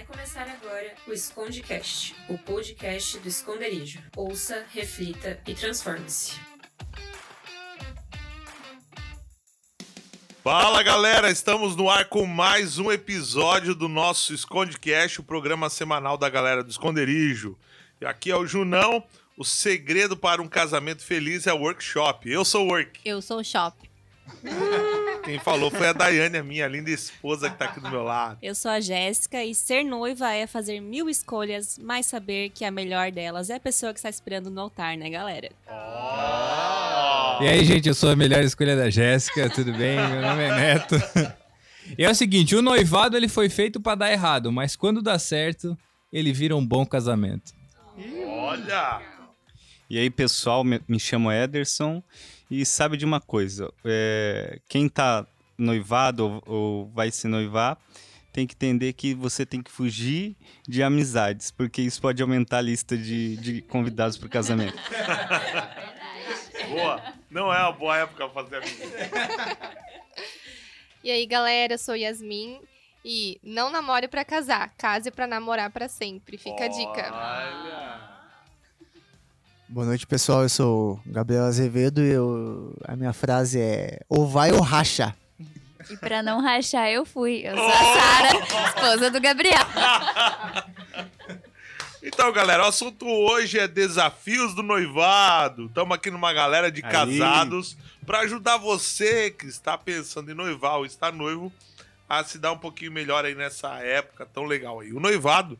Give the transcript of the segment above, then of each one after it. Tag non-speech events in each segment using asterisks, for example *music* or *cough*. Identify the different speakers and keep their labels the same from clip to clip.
Speaker 1: Vai começar agora o Escondecast, o podcast do esconderijo. Ouça, reflita e transforme-se.
Speaker 2: Fala galera, estamos no ar com mais um episódio do nosso Escondecast, o programa semanal da galera do esconderijo. E aqui é o Junão. O segredo para um casamento feliz é o workshop. Eu sou o work.
Speaker 3: Eu sou o Shop. *laughs*
Speaker 2: Quem falou foi a Daiane, a minha linda esposa que tá aqui do meu lado.
Speaker 3: Eu sou a Jéssica e ser noiva é fazer mil escolhas, mas saber que a melhor delas é a pessoa que está esperando no altar, né, galera?
Speaker 4: E aí, gente, eu sou a melhor escolha da Jéssica, tudo bem? Meu nome é Neto. E é o seguinte, o noivado ele foi feito pra dar errado, mas quando dá certo, ele vira um bom casamento.
Speaker 2: Olha!
Speaker 5: E aí, pessoal, me, me chamo Ederson e sabe de uma coisa, é, quem tá noivado ou, ou vai se noivar tem que entender que você tem que fugir de amizades, porque isso pode aumentar a lista de, de convidados para o casamento. *laughs*
Speaker 2: Boa! Não é uma boa época pra fazer amigo.
Speaker 6: E aí, galera, eu sou Yasmin e não namore pra casar, case pra namorar pra sempre. Fica a dica.
Speaker 2: Olha!
Speaker 7: Boa noite, pessoal. Eu sou o Gabriel Azevedo e eu- a minha frase é ou vai ou racha.
Speaker 8: E pra não rachar, eu fui. Eu sou a Sara, esposa do Gabriel. *laughs*
Speaker 2: Então, galera, o assunto hoje é desafios do noivado. Estamos aqui numa galera de
Speaker 5: Aí.
Speaker 2: casados para ajudar você que está pensando em noivar ou está noivo a se dar um pouquinho melhor aí nessa época tão legal aí. O noivado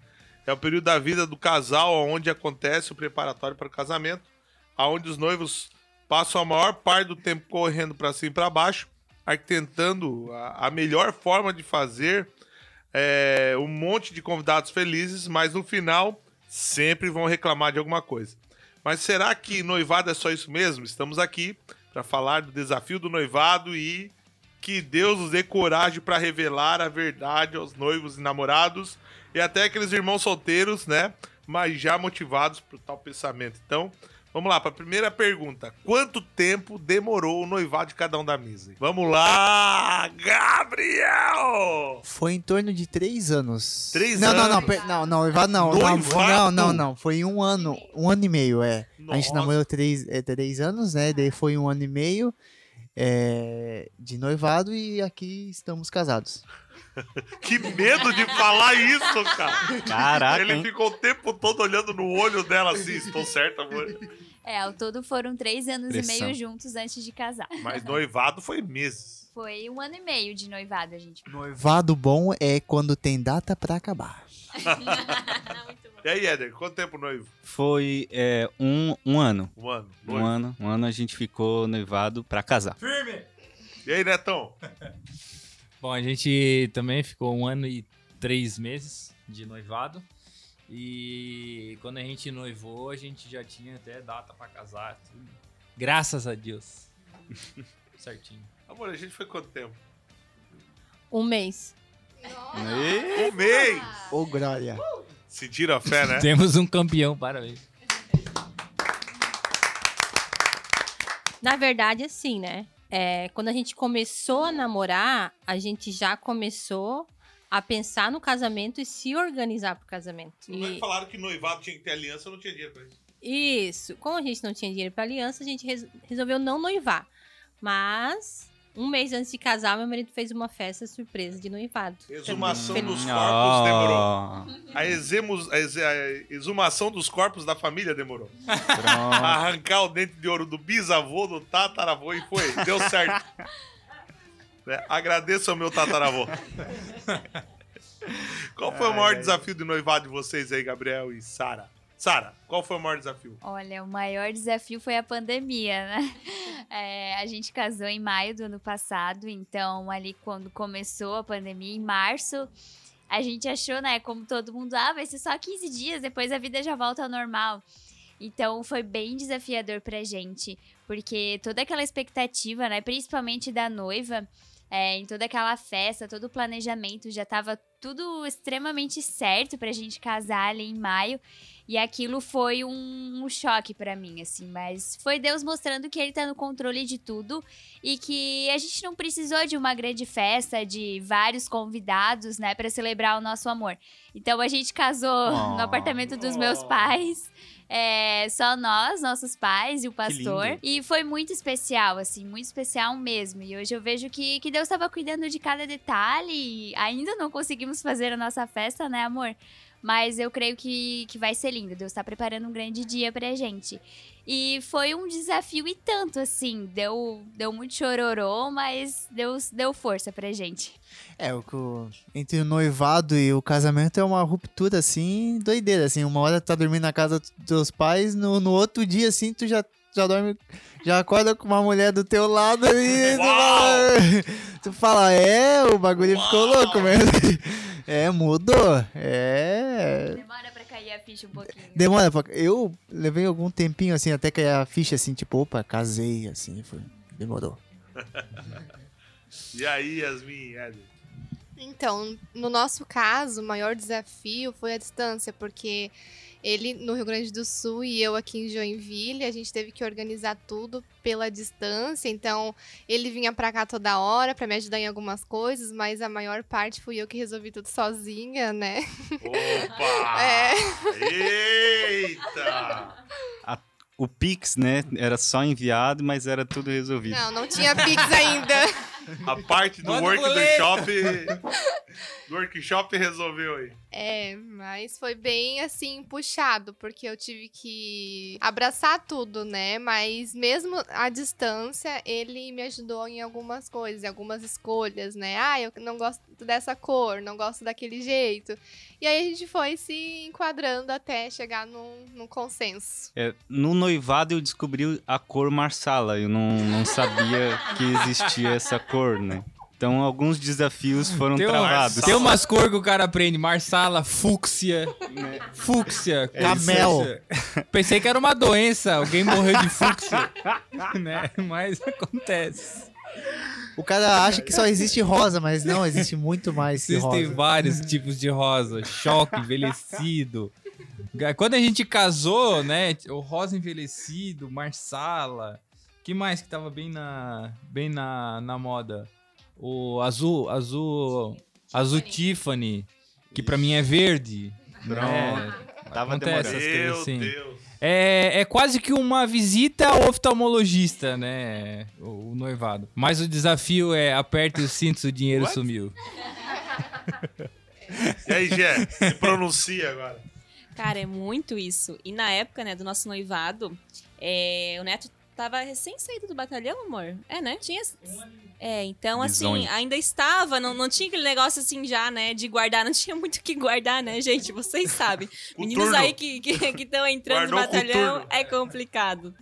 Speaker 2: é o período da vida do casal onde acontece o preparatório para o casamento, aonde os noivos passam a maior parte do tempo correndo para cima e para baixo, arquitetando a, a melhor forma de fazer é, um monte de convidados felizes, mas no final sempre vão reclamar de alguma coisa. Mas será que noivado é só isso mesmo? Estamos aqui para falar do desafio do noivado e que Deus nos dê coragem para revelar a verdade aos noivos e namorados e até aqueles irmãos solteiros, né? Mas já motivados por tal pensamento. Então, vamos lá para a primeira pergunta. Quanto tempo demorou o noivado de cada um da mesa? Vamos lá, Gabriel!
Speaker 7: Foi em torno de três anos.
Speaker 2: Três
Speaker 7: não, Não,
Speaker 2: anos?
Speaker 7: não, per- não, não, noivado não. Não,
Speaker 2: Noivado?
Speaker 7: não, não, não. Foi um ano, um ano e meio, é. A gente
Speaker 2: Nossa.
Speaker 7: namorou três, é, três anos, né? Daí foi um ano e meio é, de noivado e aqui estamos casados. *laughs*
Speaker 2: Que medo de falar isso, cara.
Speaker 5: Caraca,
Speaker 2: Ele
Speaker 5: hein?
Speaker 2: ficou o tempo todo olhando no olho dela assim, estou certo, amor.
Speaker 8: É, ao todo foram três anos
Speaker 5: Pressão.
Speaker 8: e meio juntos antes de casar.
Speaker 2: Mas noivado foi meses.
Speaker 8: Foi um ano e meio de noivado, a gente.
Speaker 7: Noivado bom é quando tem data pra acabar. *laughs*
Speaker 2: E aí, Éder, quanto tempo noivo?
Speaker 5: Foi é, um, um ano.
Speaker 2: Um ano.
Speaker 5: Um
Speaker 2: noivo.
Speaker 5: ano, um ano a gente ficou noivado para casar.
Speaker 2: E aí, Netão? *laughs*
Speaker 4: Bom, a gente também ficou um ano e três meses de noivado. E quando a gente noivou, a gente já tinha até data pra casar. Tudo. Graças a Deus. *laughs* Certinho.
Speaker 2: Amor, a gente foi quanto tempo?
Speaker 3: Um mês.
Speaker 2: Um mês!
Speaker 7: Ô, Glória.
Speaker 2: Sentiram a fé, né? *laughs*
Speaker 4: Temos um campeão, parabéns.
Speaker 3: Na verdade, assim, né? É, quando a gente começou a namorar, a gente já começou a pensar no casamento e se organizar pro casamento.
Speaker 2: Não é
Speaker 3: E-
Speaker 2: falaram que noivado tinha que ter aliança, eu não tinha dinheiro pra isso.
Speaker 3: Isso. Como a gente não tinha dinheiro pra aliança, a gente res- resolveu não noivar. Mas, um mês antes de casar, meu marido fez uma festa surpresa de noivado.
Speaker 2: Exumação
Speaker 3: Feliz.
Speaker 2: dos corpos demorou.
Speaker 5: Oh,
Speaker 2: A, exemos- a ex- a exumação dos corpos da família demorou.
Speaker 5: pronto.
Speaker 2: Arrancar o dente de ouro do bisavô, do tataravô e foi. Deu certo. Né? Agradeço ao meu tataravô. Qual foi o maior desafio de noivado de vocês aí, Gabriel e Sara? Sara, qual foi o maior desafio?
Speaker 8: Olha, o maior desafio foi a pandemia, né? *laughs* É, a gente casou em maio do ano passado, então ali quando começou a pandemia, em março, a gente achou, né, como todo mundo, ah, vai ser só 15 dias, depois a vida já volta ao normal. Então foi bem desafiador pra gente, porque toda aquela expectativa, né, principalmente da noiva, é, em toda aquela festa, todo o planejamento, já tava tudo extremamente certo pra gente casar ali em maio. E aquilo foi um, um choque pra mim, assim. Mas foi Deus mostrando que ele tá no controle de tudo e que a gente não precisou de uma grande festa, de vários convidados, né, pra celebrar o nosso amor. Então a gente casou no apartamento dos meus pais. É, só nós, nossos pais e o pastor. E foi muito especial, assim, muito especial mesmo. E hoje eu vejo que, que Deus estava cuidando de cada detalhe. E ainda não conseguimos fazer a nossa festa, né, amor? Mas eu creio que, que vai ser lindo. Deus está preparando um grande dia pra gente. E foi um desafio e tanto, assim. Deu, deu muito chororô, mas Deus deu força pra gente.
Speaker 7: É, o entre o noivado e o casamento é uma ruptura, assim, doideira, assim. Uma hora tu tá dormindo na casa dos teus pais, no, no outro dia, assim, tu já, já dorme, já acorda com uma mulher do teu lado e tu fala, *laughs* tu fala, é, o bagulho ficou louco mesmo. É, mudou. É...
Speaker 8: Demora pra cair a ficha um pouquinho.
Speaker 7: Demora pra... Eu levei algum tempinho, assim, até cair a ficha, assim, tipo, opa, casei, assim, foi... Demorou. *laughs*
Speaker 2: E aí, Yasmin?
Speaker 6: Então, no nosso caso, o maior desafio foi a distância, porque ele no Rio Grande do Sul e eu aqui em Joinville, a gente teve que organizar tudo pela distância. Então, ele vinha pra cá toda hora pra me ajudar em algumas coisas, mas a maior parte fui eu que resolvi tudo sozinha, né?
Speaker 2: Opa! *laughs*
Speaker 6: É.
Speaker 2: Eita!
Speaker 5: O Pix, né, era só enviado, mas era tudo resolvido.
Speaker 6: Não, não tinha Pix ainda.
Speaker 2: A parte do
Speaker 4: Manda
Speaker 2: work do
Speaker 4: boleto. *laughs*
Speaker 2: Do workshop resolveu aí.
Speaker 6: É, mas foi bem assim puxado, porque eu tive que abraçar tudo, né? Mas mesmo à distância, ele me ajudou em algumas coisas, em algumas escolhas, né? Ah, eu não gosto dessa cor, não gosto daquele jeito. E aí a gente foi se enquadrando até chegar num, num consenso.
Speaker 5: É, no noivado eu descobri a cor marsala. Eu não, não sabia que existia essa cor, né? Então alguns desafios foram
Speaker 4: Tem, um-
Speaker 5: travados.
Speaker 4: tem umas cores que o cara aprende. Marsala, fúcsia. Fúcsia.
Speaker 7: Camel.
Speaker 4: fúcsia. Pensei que era uma doença. Alguém morreu de fúcsia. *laughs* né? Mas acontece.
Speaker 7: O cara acha que só existe rosa, mas não, existe muito mais que
Speaker 4: Existem
Speaker 7: rosa.
Speaker 4: vários tipos de rosa. Choque, envelhecido. Quando a gente casou, né? O rosa envelhecido, marsala. que mais que tava bem na, bem na, na moda? O azul, azul, azul Tiffany, que pra mim é verde. né?
Speaker 5: Tava
Speaker 4: Acontece
Speaker 5: demorando.
Speaker 4: essas coisas
Speaker 2: Meu
Speaker 4: assim.
Speaker 2: Deus.
Speaker 4: É, é quase que uma visita ao oftalmologista, né? O, o noivado. Mas o desafio é aperte os cintos, o dinheiro
Speaker 2: What?
Speaker 4: sumiu. *laughs*
Speaker 2: E aí, Gé? Se pronuncia agora.
Speaker 9: Cara, é muito isso. E na época, né, do nosso noivado, é, o Neto tava recém saído do batalhão, amor. É, né? Tinha. É, então, assim, ainda estava, não, não tinha aquele negócio assim já, né, de guardar, não tinha muito o que guardar, né, gente? Vocês sabem. *laughs* Meninos
Speaker 2: turno.
Speaker 9: aí que estão que, estão entrando
Speaker 2: Guardou
Speaker 9: no batalhão é complicado.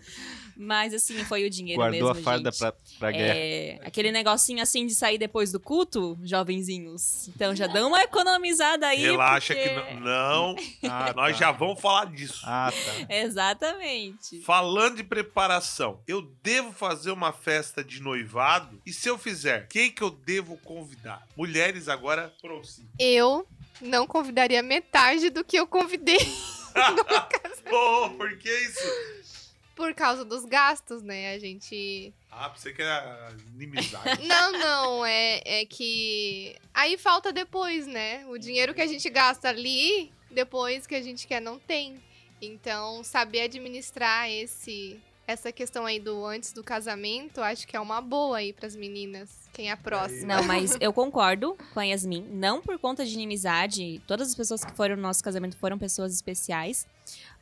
Speaker 9: Mas, assim, foi o dinheiro
Speaker 5: Guardou
Speaker 9: mesmo,
Speaker 5: a farda
Speaker 9: gente.
Speaker 5: pra, pra guerra.
Speaker 9: É, aquele negocinho assim de sair depois do culto, jovenzinhos. Então já dão uma economizada aí.
Speaker 2: Relaxa
Speaker 9: porque-
Speaker 2: que não. não.
Speaker 5: Ah,
Speaker 2: Nós
Speaker 5: tá.
Speaker 2: já vamos falar disso.
Speaker 5: Ah, tá.
Speaker 9: Exatamente.
Speaker 2: Falando de preparação, eu devo fazer uma festa de noivado? E se eu fizer, quem que eu devo convidar? Mulheres agora prossigam.
Speaker 6: Eu não convidaria metade do que eu convidei *laughs* *laughs*
Speaker 2: Pô, por que isso?
Speaker 6: Por causa dos gastos, né? A gente
Speaker 2: Ah, pensei que era inimizade. *laughs*
Speaker 6: Não, não, é, é que. Aí falta depois, né? O dinheiro que a gente gasta ali, depois que a gente quer, não tem. Então, saber administrar esse. Essa questão aí do antes do casamento, acho que é uma boa aí pras meninas. Quem é a próxima?
Speaker 9: Não, mas *laughs* eu concordo com a Yasmin. Não por conta de inimizade. Todas as pessoas que foram no nosso casamento foram pessoas especiais.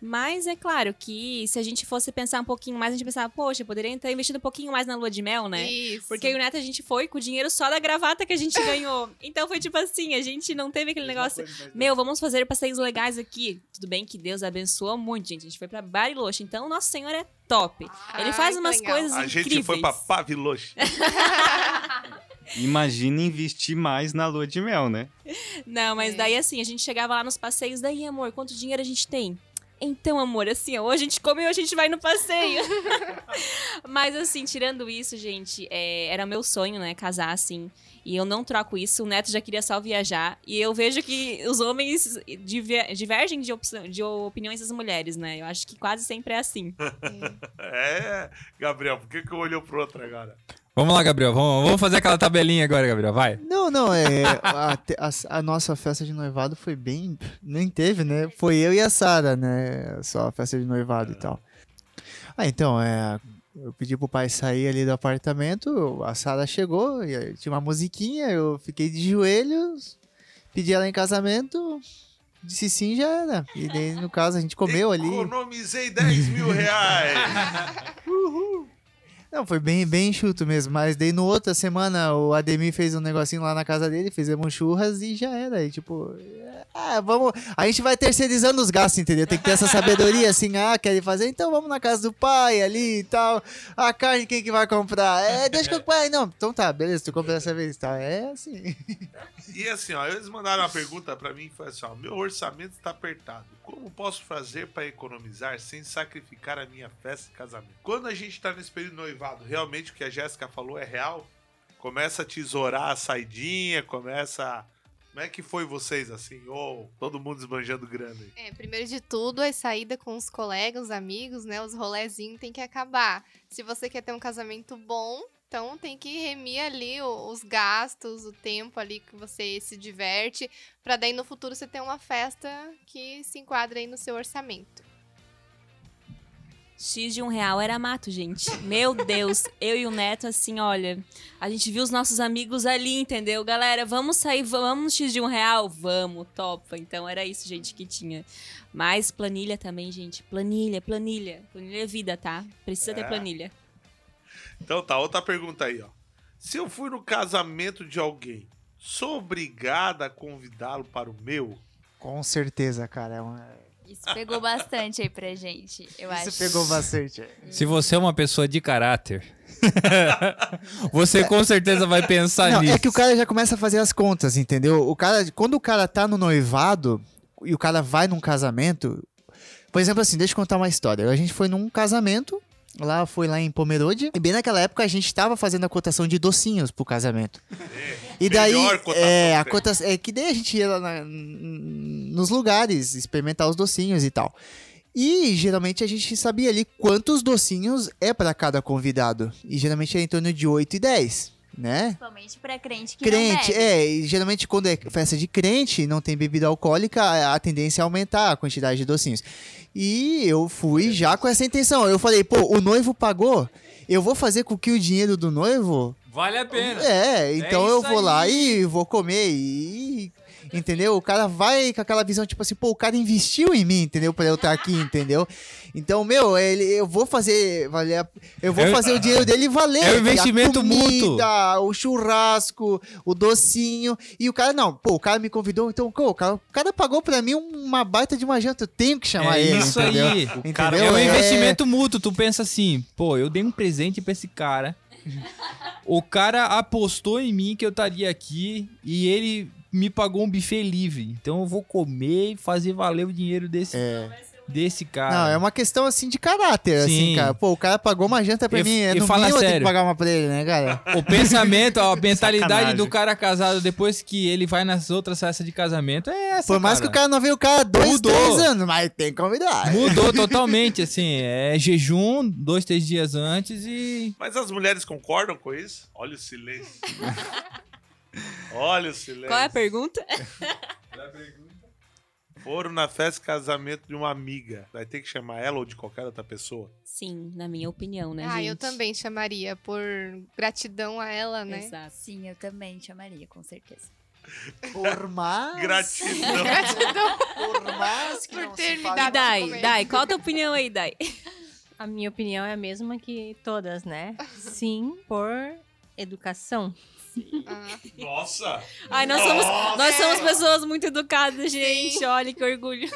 Speaker 9: Mas é claro que se a gente fosse pensar um pouquinho mais, a gente pensava, poxa, poderia ter investido um pouquinho mais na lua de mel, né?
Speaker 6: Isso.
Speaker 9: Porque o Neto a gente foi com o dinheiro só da gravata que a gente *laughs* ganhou. Então foi tipo assim, a gente não teve aquele negócio. Meu, vamos fazer passeios legais aqui. Tudo bem que Deus abençoou muito, gente. A gente foi pra Bariloche. Então, Nosso Senhor é top. Ele
Speaker 6: Ai,
Speaker 9: faz umas
Speaker 6: legal.
Speaker 9: coisas
Speaker 2: A
Speaker 9: incríveis.
Speaker 2: gente foi pra Paviloche. *laughs*
Speaker 5: Imagina investir mais na lua de mel, né?
Speaker 9: Não, mas
Speaker 6: É.
Speaker 9: daí assim, a gente chegava lá nos passeios, daí, amor, quanto dinheiro a gente tem? Então, amor, assim, ó, hoje a gente comeu, a gente vai no passeio. *laughs* Mas, assim, tirando isso, gente, é, era meu sonho, né? Casar, assim. E eu não troco isso. O Neto já queria só viajar. E eu vejo que os homens diver- divergem de, de opiniões das mulheres, né? Eu acho que quase sempre é assim. *laughs*
Speaker 2: É, Gabriel, por que, que eu olhou pro outro agora?
Speaker 4: Vamos lá, Gabriel. Vamos, vamos fazer aquela tabelinha agora, Gabriel. Vai.
Speaker 7: Não, não, é. A, a- a nossa festa de noivado foi bem. Nem teve, né? Foi eu e a Sara, né? Só a festa de noivado e tal. Ah, então, é. Eu pedi pro pai sair ali do apartamento, a Sara chegou, e aí tinha uma musiquinha, eu fiquei de joelhos, pedi ela em casamento, disse sim, já era. E daí, no caso, a gente comeu ali.
Speaker 2: Economizei 10 mil reais. *laughs*
Speaker 7: Não, foi bem, bem enxuto mesmo. Mas daí no outra semana o Ademir fez um negocinho lá na casa dele, fizemos churras e já era. E tipo, ah, vamos. A gente vai terceirizando os gastos, entendeu? Tem que ter essa sabedoria assim, ah, querem fazer? Então vamos na casa do pai ali e tal. A carne quem que vai comprar? É, deixa que o pai. Não, então tá, beleza, tu compra dessa vez, tá? É assim.
Speaker 2: E assim, ó, eles mandaram uma pergunta pra mim, foi assim, ó, meu orçamento está apertado. Como posso fazer para economizar sem sacrificar a minha festa de casamento? Quando a gente tá nesse período de realmente o que a Jéssica falou é real? Começa a tesourar a saidinha, começa. Como é que foi vocês, assim? Ou todo mundo esbanjando grana aí?
Speaker 6: É, primeiro de tudo, a saída com os colegas, os amigos, né? Os rolezinhos tem que acabar. Se você quer ter um casamento bom, então tem que remir ali os gastos, o tempo ali que você se diverte, pra daí no futuro você ter uma festa que se enquadre aí no seu orçamento.
Speaker 9: X de um real era mato, gente. Meu Deus, eu e o Neto, assim, olha, a gente viu os nossos amigos ali, entendeu? Galera, vamos sair, vamos no X de um real? Vamos, topa. Então era isso, gente, que tinha. Mas planilha também, gente. Planilha, planilha. Planilha é vida, tá? Precisa
Speaker 2: É.
Speaker 9: ter planilha.
Speaker 2: Então tá, outra pergunta aí, ó. Se eu fui no casamento de alguém, sou obrigada a convidá-lo para o meu?
Speaker 7: Com certeza, cara. É uma...
Speaker 8: Isso pegou bastante aí pra gente, eu acho.
Speaker 7: Isso pegou bastante.
Speaker 4: Se você é uma pessoa de caráter, *laughs* você com certeza vai pensar
Speaker 7: Não,
Speaker 4: nisso.
Speaker 7: é que o cara já começa a fazer as contas, entendeu? O cara, quando o cara tá no noivado e o cara vai num casamento, por exemplo, assim, deixa eu contar uma história. A gente foi num casamento, lá foi lá em Pomerode, e bem naquela época a gente tava fazendo a cotação de docinhos pro casamento. *laughs* E daí, é, a cotação, é que daí a gente ia lá na- nos lugares experimentar os docinhos e tal. E geralmente a gente sabia ali quantos docinhos é pra cada convidado. E geralmente é em torno de 8 e 10, né?
Speaker 8: Principalmente pra crente que
Speaker 7: Crente, é, e geralmente quando é festa de crente e não tem bebida alcoólica, a a tendência é aumentar a quantidade de docinhos. E eu fui já com essa intenção. Eu falei, pô, o noivo pagou, eu vou fazer com que o dinheiro do noivo.
Speaker 4: Vale a pena.
Speaker 7: É, então eu
Speaker 4: isso
Speaker 7: vou lá
Speaker 4: aí.
Speaker 7: e vou comer e. Entendeu? O cara vai com aquela visão, tipo assim, pô, o cara investiu em mim, entendeu? Pra eu estar aqui, *laughs* entendeu? Então, meu, ele, eu vou fazer. Valer, a- eu vou
Speaker 4: É o-
Speaker 7: fazer o dinheiro dele valer.
Speaker 4: É o investimento
Speaker 7: a comida,
Speaker 4: mútuo.
Speaker 7: O churrasco, o docinho. E o cara, não, pô, o cara me convidou, então, pô, o cara, o cara pagou pra mim uma baita de uma janta. Eu tenho que chamar
Speaker 4: É
Speaker 7: ele.
Speaker 4: isso
Speaker 7: entendeu?
Speaker 4: aí.
Speaker 7: Entendeu?
Speaker 4: É um
Speaker 7: É-
Speaker 4: investimento mútuo. Tu pensa assim, pô, eu dei um presente pra esse cara. *laughs* O cara apostou em mim que eu estaria aqui e ele me pagou um buffet livre. Então eu vou comer e fazer valer o dinheiro desse, desse cara.
Speaker 7: Não, é uma questão assim de caráter, assim,
Speaker 4: Sim.
Speaker 7: cara. Pô, o cara pagou uma janta pra
Speaker 4: E-
Speaker 7: mim, é
Speaker 4: e
Speaker 7: no
Speaker 4: fala
Speaker 7: mínimo eu tenho
Speaker 4: sério.
Speaker 7: que pagar uma pra ele, né, cara?
Speaker 4: O pensamento, a *laughs* mentalidade
Speaker 7: Sacanagem.
Speaker 4: do cara casado depois que ele vai nas outras festas de casamento é essa.
Speaker 7: Por mais
Speaker 4: cara.
Speaker 7: que o cara não veio o cara há dois,
Speaker 4: Mudou.
Speaker 7: três anos, mas tem que convidar.
Speaker 4: Mudou *laughs* totalmente, assim. É jejum, dois, três dias antes e.
Speaker 2: Mas as mulheres concordam com isso? Olha o silêncio. *laughs* Olha o silêncio.
Speaker 9: Qual é a pergunta?
Speaker 2: Foram na festa de casamento de uma amiga. Vai ter que chamar ela ou de qualquer outra pessoa?
Speaker 9: Sim, na minha opinião, né,
Speaker 6: ah,
Speaker 9: gente?
Speaker 6: eu também chamaria por gratidão a ela, né?
Speaker 9: Exato.
Speaker 8: Sim, eu também chamaria, com certeza. *laughs*
Speaker 7: Por mais...
Speaker 2: Gratidão. *laughs*
Speaker 6: Gratidão
Speaker 7: Por mais que
Speaker 6: por
Speaker 7: não
Speaker 6: ter
Speaker 7: se
Speaker 6: me dado
Speaker 9: Dai. Dai, qual a tua opinião aí, Dai?
Speaker 3: A minha opinião é a mesma que todas, né? *laughs* Sim, por educação.
Speaker 6: Ah,
Speaker 2: Nossa!
Speaker 9: Ai, nós somos, nós somos pessoas muito educadas, gente. Olha que orgulho.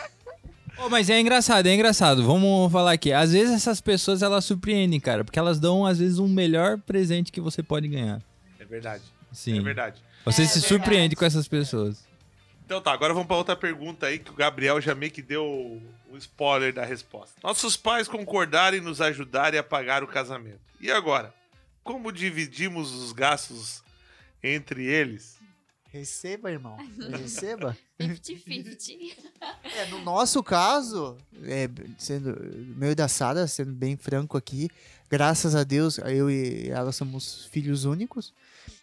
Speaker 4: Pô, mas é engraçado, é engraçado. Vamos falar aqui. Às vezes essas pessoas elas surpreendem, cara, porque elas dão às vezes um melhor presente que você pode ganhar.
Speaker 2: É verdade.
Speaker 4: Sim.
Speaker 2: É verdade.
Speaker 4: Você
Speaker 6: É
Speaker 4: se
Speaker 6: verdade.
Speaker 4: surpreende com essas pessoas.
Speaker 2: Então tá, agora vamos pra outra pergunta aí que o Gabriel já meio que deu um spoiler da resposta. Nossos pais concordaram em nos ajudarem a pagar o casamento. E agora? Como dividimos os gastos entre eles?
Speaker 7: Receba, irmão. Receba.
Speaker 8: 50-50. *laughs*
Speaker 7: É, no nosso caso, é, sendo meu e da Sara, sendo bem franco aqui, graças a Deus, eu e ela somos filhos únicos.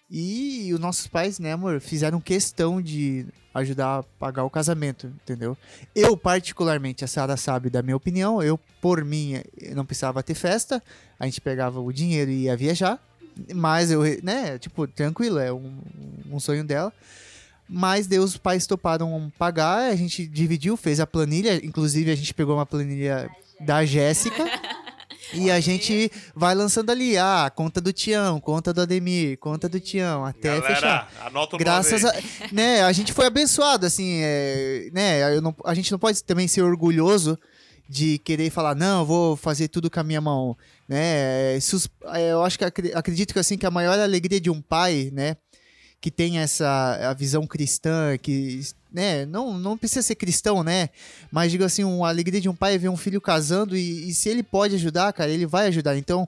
Speaker 7: E os nossos pais, né, amor, fizeram questão de ajudar a pagar o casamento, entendeu? Eu, particularmente, a Sara sabe da minha opinião, eu, por mim, não precisava ter festa, a gente pegava o dinheiro e ia viajar, mas eu, né, tipo, tranquilo, é um, um sonho dela. Mas Deus, os pais toparam pagar, a gente dividiu, fez a planilha, inclusive a gente pegou uma planilha da Jéssica. E a gente vai lançando ali, ah, conta do Tião, conta do Ademir, conta do Tião, até
Speaker 2: Galera,
Speaker 7: fechar.
Speaker 2: anota o
Speaker 7: Graças a, né, a gente foi abençoado, assim, é, né, eu não- a gente não pode também ser orgulhoso de querer falar, não, vou fazer tudo com a minha mão, né, os- é, eu acho que acre- acredito que assim, que a maior alegria de um pai, né, que tem essa a visão cristã, que, né, não, não precisa ser cristão, né, mas digo assim, uma alegria de um pai é ver um filho casando e, e se ele pode ajudar, cara, ele vai ajudar, então...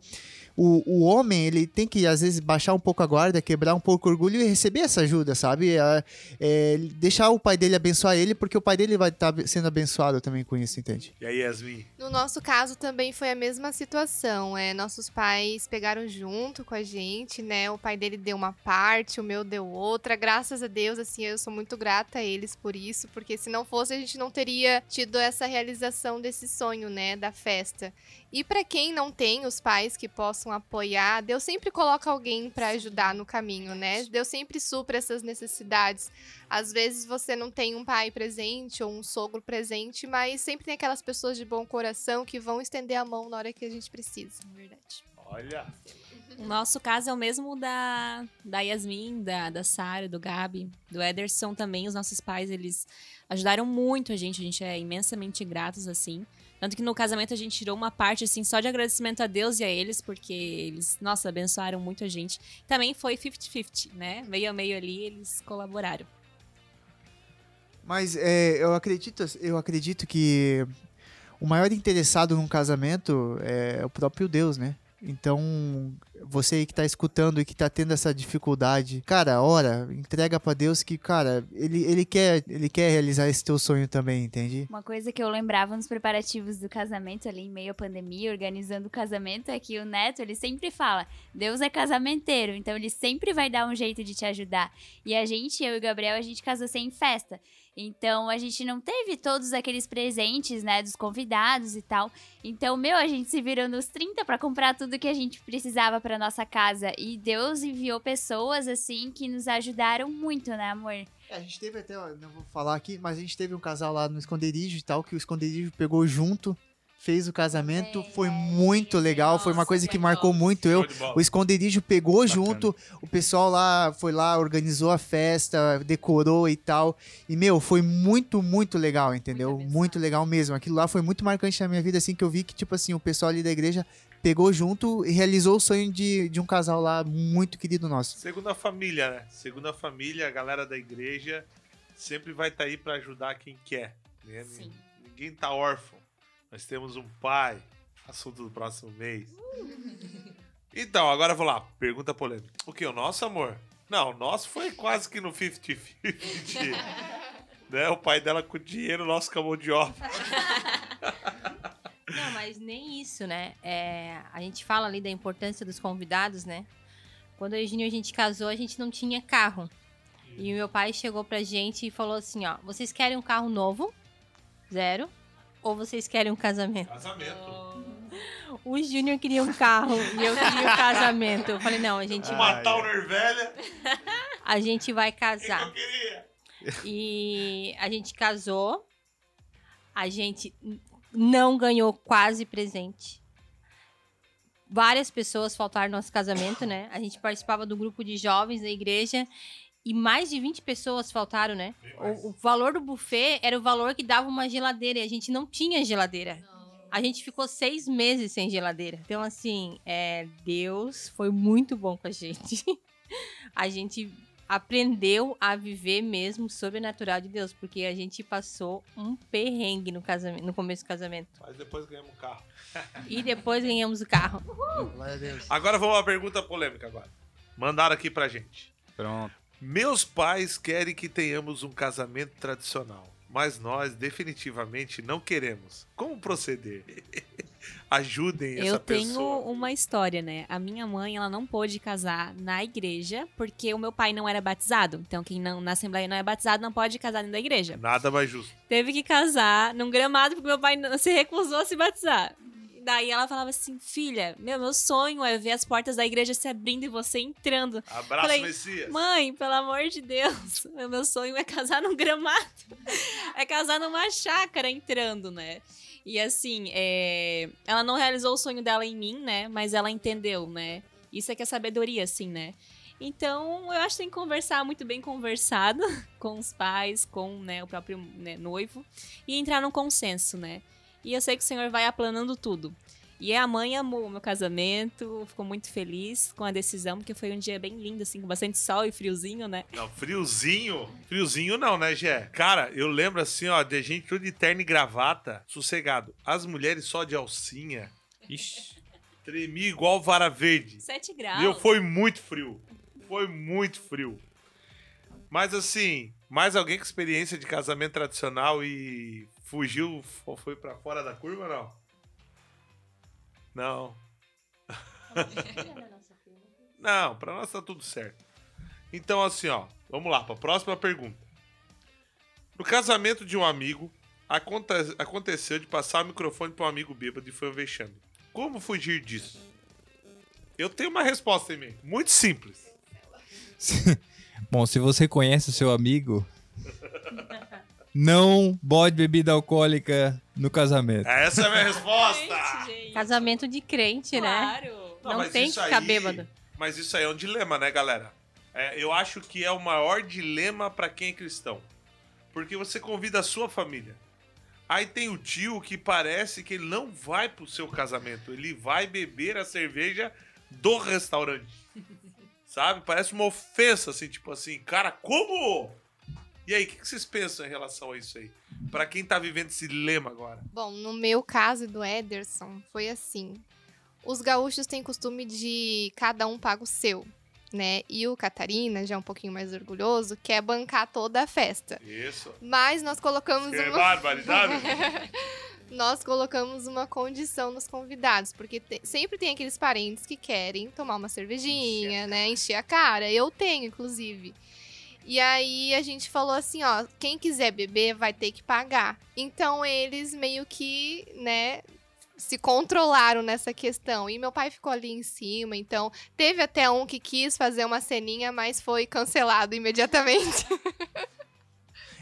Speaker 7: O, o homem, ele tem que, às vezes, baixar um pouco a guarda, quebrar um pouco o orgulho e receber essa ajuda, sabe? É, é, deixar o pai dele abençoar ele, porque o pai dele vai estar sendo abençoado também com isso, entende?
Speaker 2: E aí, Yasmin?
Speaker 6: No nosso caso também foi a mesma situação. É, nossos pais pegaram junto com a gente, né? O pai dele deu uma parte, o meu deu outra. Graças a Deus, assim, eu sou muito grata a eles por isso, porque se não fosse a gente não teria tido essa realização desse sonho, né, da festa. E pra quem não tem os pais que possam apoiar, Deus sempre coloca alguém pra ajudar no caminho, né? Deus sempre supra essas necessidades. Às vezes você não tem um pai presente ou um sogro presente, mas sempre tem aquelas pessoas de bom coração que vão estender a mão na hora que a gente precisa.
Speaker 9: Verdade.
Speaker 2: Olha.
Speaker 9: O nosso caso é o mesmo da, da Yasmin, da, da Sara, do Gabi, do Ederson também. Os nossos pais, eles ajudaram muito a gente. A gente é imensamente gratos, assim. Tanto que no casamento a gente tirou uma parte, assim, só de agradecimento a Deus e a eles, porque eles, nossa, abençoaram muito a gente. Também foi 50-50, né? Meio a meio ali, eles colaboraram.
Speaker 7: Mas é, eu, acredito, eu acredito que o maior interessado num casamento é o próprio Deus, né? Então, você aí que tá escutando e que tá tendo essa dificuldade, cara, ora, entrega pra Deus que, cara, ele, ele, quer, ele quer realizar esse teu sonho também, entende?
Speaker 8: Uma coisa que eu lembrava nos preparativos do casamento, ali em meio à pandemia, organizando o casamento, é que o Neto, ele sempre fala, Deus é casamenteiro, então ele sempre vai dar um jeito de te ajudar. E a gente, eu e o Gabriel, a gente casou sem festa. Então a gente não teve todos aqueles presentes, né, dos convidados e tal. Então, meu, a gente se virou nos 30 para comprar tudo que a gente precisava para nossa casa. E Deus enviou pessoas assim que nos ajudaram muito, né, amor?
Speaker 7: É, a gente teve até, ó, não vou falar aqui, mas a gente teve um casal lá no esconderijo e tal, que o esconderijo pegou junto, fez o casamento, foi
Speaker 8: é,
Speaker 7: muito legal, foi uma
Speaker 9: Nossa,
Speaker 7: coisa que marcou muito eu. O esconderijo pegou
Speaker 5: Bacana.
Speaker 7: junto, o pessoal lá foi lá, organizou a festa, decorou e tal. E, meu, foi muito, muito legal, entendeu?
Speaker 9: Muito
Speaker 7: Muito, legal mesmo. Aquilo lá foi muito marcante na minha vida, assim, que eu vi que, tipo assim, o pessoal ali da igreja pegou junto e realizou o sonho de, de um casal lá muito querido nosso.
Speaker 2: Segunda família, né? Segunda família, a galera da igreja sempre vai estar aí pra ajudar quem quer. né?
Speaker 9: Sim.
Speaker 2: Ninguém tá órfão. Nós temos um pai. Assunto do próximo mês. Então, agora eu vou lá. Pergunta polêmica. O que? O nosso, amor? Não, o nosso foi quase que no 50-50. *laughs* né? O pai dela com dinheiro, o nosso com a mão de obra. *laughs*
Speaker 3: Não, mas nem isso, né? É, a gente fala ali da importância dos convidados, né? Quando eu e o Júnior a gente casou, a gente não tinha carro. E o meu pai chegou pra gente e falou assim, ó, vocês querem um carro novo? Zero. Ou vocês querem um casamento?
Speaker 2: Casamento.
Speaker 3: O Júnior queria um carro e eu queria um casamento. Eu falei, não, a gente,
Speaker 2: Uma Towner velha.
Speaker 3: a gente vai
Speaker 2: O que
Speaker 3: casar.
Speaker 2: eu queria?
Speaker 3: E a gente casou. A gente não ganhou quase presente. Várias pessoas faltaram no nosso casamento, né? A gente participava do grupo de jovens da igreja e mais de 20 pessoas faltaram, né? O, o valor do buffet era o valor que dava uma geladeira e a gente não tinha geladeira. A gente ficou seis meses sem geladeira. Então, assim, é, Deus foi muito bom com a gente. *laughs* A gente aprendeu a viver mesmo sobrenatural de Deus, porque a gente passou um perrengue no casamento, no começo do casamento.
Speaker 2: Mas depois ganhamos o carro.
Speaker 3: E depois ganhamos o carro.
Speaker 7: Glória a Deus.
Speaker 2: Agora vamos a uma pergunta polêmica agora. Mandaram aqui pra gente.
Speaker 5: Pronto.
Speaker 2: Meus pais querem que tenhamos um casamento tradicional, mas nós definitivamente não queremos. Como proceder? *laughs* Ajudem essa
Speaker 9: Eu tenho
Speaker 2: pessoa.
Speaker 9: uma história, né? A minha mãe, ela não pôde casar na igreja porque o meu pai não era batizado. Então, quem não na Assembleia não é batizado não pode casar dentro da igreja.
Speaker 2: Nada mais justo.
Speaker 9: Teve que casar num gramado porque meu pai não- se recusou a se batizar. Daí ela falava assim: Filha, meu, meu sonho é ver as portas da igreja se abrindo e você entrando.
Speaker 2: Abraço,
Speaker 9: Falei,
Speaker 2: Messias.
Speaker 9: Mãe, pelo amor de Deus, *laughs* meu sonho é casar num gramado. *laughs* É casar numa chácara entrando, né? E assim, é, ela não realizou o sonho dela em mim, né? Mas ela entendeu, né? Isso é que é sabedoria, assim, né? Então, eu acho que tem que conversar muito bem conversado *laughs* com os pais, com né, o próprio né, noivo, e entrar num consenso, né? E eu sei que o Senhor vai aplanando tudo. E a mãe amou o meu casamento, ficou muito feliz com a decisão, porque foi um dia bem lindo, assim, com bastante sol e friozinho, né?
Speaker 2: Não, friozinho. Friozinho não, né, Gé? Cara, eu lembro assim, ó, de gente tudo de terno e gravata, sossegado. As mulheres só de alcinha.
Speaker 4: Ixi.
Speaker 2: Tremi igual vara verde.
Speaker 9: 7 graus.
Speaker 2: Meu, foi muito frio. Foi muito frio. Mas assim, mais alguém com experiência de casamento tradicional e fugiu, fo- foi pra fora da curva não? Não. *laughs* Não, pra nós tá tudo certo. Então assim, ó, vamos lá, pra próxima pergunta. No casamento de um amigo, aconte- aconteceu de passar o microfone pra um amigo bêbado e foi um vexame. Como fugir disso? Eu tenho uma resposta em mim. Muito simples. *laughs*
Speaker 4: Bom, se você conhece o seu amigo, não bote bebida alcoólica no casamento.
Speaker 2: Essa é a minha resposta.
Speaker 9: Gente, gente.
Speaker 3: Casamento de crente, né?
Speaker 9: Claro.
Speaker 3: Não
Speaker 2: mas
Speaker 3: tem que ficar
Speaker 2: aí-
Speaker 3: bêbado.
Speaker 2: Mas isso aí é um dilema, né, galera? É, eu acho que é o maior dilema pra quem é cristão. Porque você convida a sua família. Aí tem o tio que parece que ele não vai pro seu casamento. Ele vai beber a cerveja do restaurante. *laughs* Sabe? Parece uma ofensa, assim, tipo assim, cara, como? E aí, o que vocês pensam em relação a isso aí? Pra quem tá vivendo esse dilema agora.
Speaker 6: Bom, no meu caso e do Ederson, foi assim. Os gaúchos têm costume de cada um paga o seu, né? E o Catarina, já um pouquinho mais orgulhoso, quer bancar toda a festa.
Speaker 2: Isso.
Speaker 6: Mas nós colocamos
Speaker 2: Que
Speaker 6: uma...
Speaker 2: barbaridade. *laughs*
Speaker 6: nós colocamos uma condição nos convidados, porque te- sempre tem aqueles parentes que querem tomar uma cervejinha, né? Encher a cara. Eu tenho, inclusive. E aí a gente falou assim, ó, quem quiser beber vai ter que pagar. Então eles meio que, né, se controlaram nessa questão. E meu pai ficou ali em cima, então teve até um que quis fazer uma ceninha, mas foi cancelado imediatamente.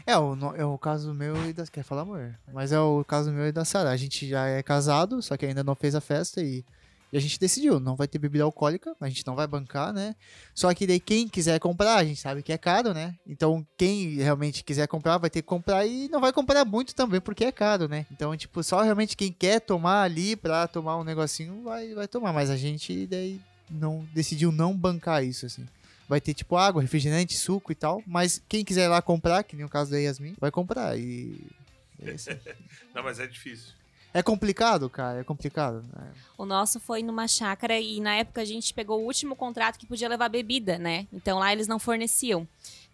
Speaker 7: É, o, é o caso meu e da. Quer falar, amor? Mas é o caso meu e da Sara. A gente já é casado, só que ainda não fez a festa e, e a gente decidiu, não vai ter bebida alcoólica, a gente não vai bancar, né? Só que daí quem quiser comprar, a gente sabe que é caro, né? Então quem realmente quiser comprar vai ter que comprar e não vai comprar muito também porque é caro, né? Então, tipo, só realmente quem quer tomar ali pra tomar um negocinho vai, vai tomar, mas a gente daí não decidiu não bancar isso, assim. Vai ter tipo água, refrigerante, suco e tal. Mas quem quiser ir lá comprar, que nem o caso da Yasmin, vai comprar. E. É. *laughs*
Speaker 2: Não, mas é difícil.
Speaker 7: É complicado, cara. É complicado. né?
Speaker 9: O nosso foi numa chácara e na época a gente pegou o último contrato que podia levar bebida, né? Então lá eles não forneciam.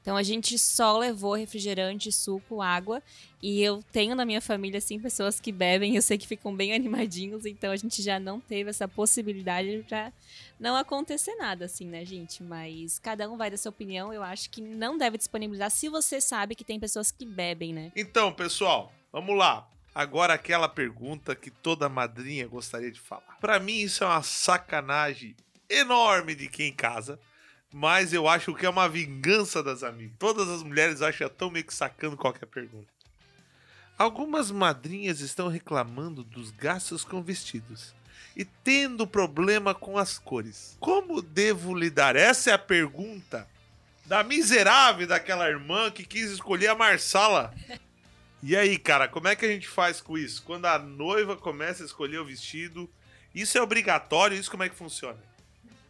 Speaker 9: Então a gente só levou refrigerante, suco, água. E eu tenho na minha família, assim, pessoas que bebem, eu sei que ficam bem animadinhos, então a gente já não teve essa possibilidade pra não acontecer nada, assim, né, gente? Mas cada um vai dar sua opinião, eu acho que não deve disponibilizar se você sabe que tem pessoas que bebem, né?
Speaker 2: Então, pessoal, vamos lá. Agora aquela pergunta que toda madrinha gostaria de falar. Pra mim isso é uma sacanagem enorme de quem casa, mas eu acho que é uma vingança das amigas. Todas as mulheres acham tão meio que sacando qualquer pergunta. Algumas madrinhas estão reclamando dos gastos com vestidos e tendo problema com as cores. Como devo lidar? Essa é a pergunta da miserável daquela irmã que quis escolher a Marsala. E aí, cara, como é que a gente faz com isso? Quando a noiva começa a escolher o vestido, isso é obrigatório? Isso como é que funciona?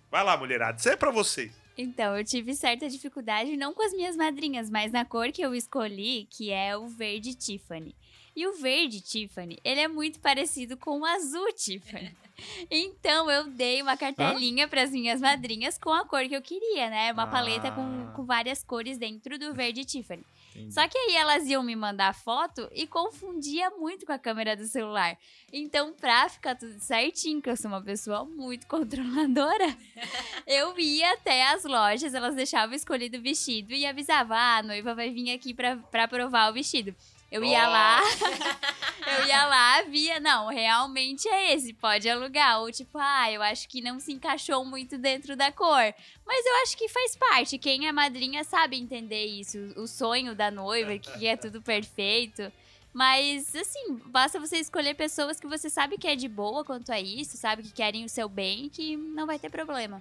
Speaker 2: Vai lá, mulherada, isso é pra vocês.
Speaker 8: Então, eu tive certa dificuldade, não com as minhas madrinhas, mas na cor que eu escolhi, que é o verde Tiffany. E o verde Tiffany, ele é muito parecido com o azul Tiffany. *laughs* Então, eu dei uma cartelinha para as minhas madrinhas com a cor que eu queria, né? Uma paleta com,
Speaker 5: Ah.
Speaker 8: com várias cores dentro do verde Tiffany.
Speaker 4: Entendi.
Speaker 8: Só que aí elas iam me mandar foto e confundia muito com a câmera do celular. Então, pra ficar tudo certinho, que eu sou uma pessoa muito *laughs* controladora, eu ia até as lojas, elas deixavam escolhido o vestido e avisavam: ah, a noiva vai vir aqui pra, pra provar o vestido. Eu ia lá, eu ia lá, via, não, realmente é esse, pode alugar. Ou tipo, ah, eu acho que não se encaixou muito dentro da cor. Mas eu acho que faz parte. Quem é madrinha sabe entender isso. O sonho da noiva, que é tudo perfeito. Mas, assim, basta você escolher pessoas que você sabe que é de boa quanto a isso, sabe que querem o seu bem, que não vai ter problema.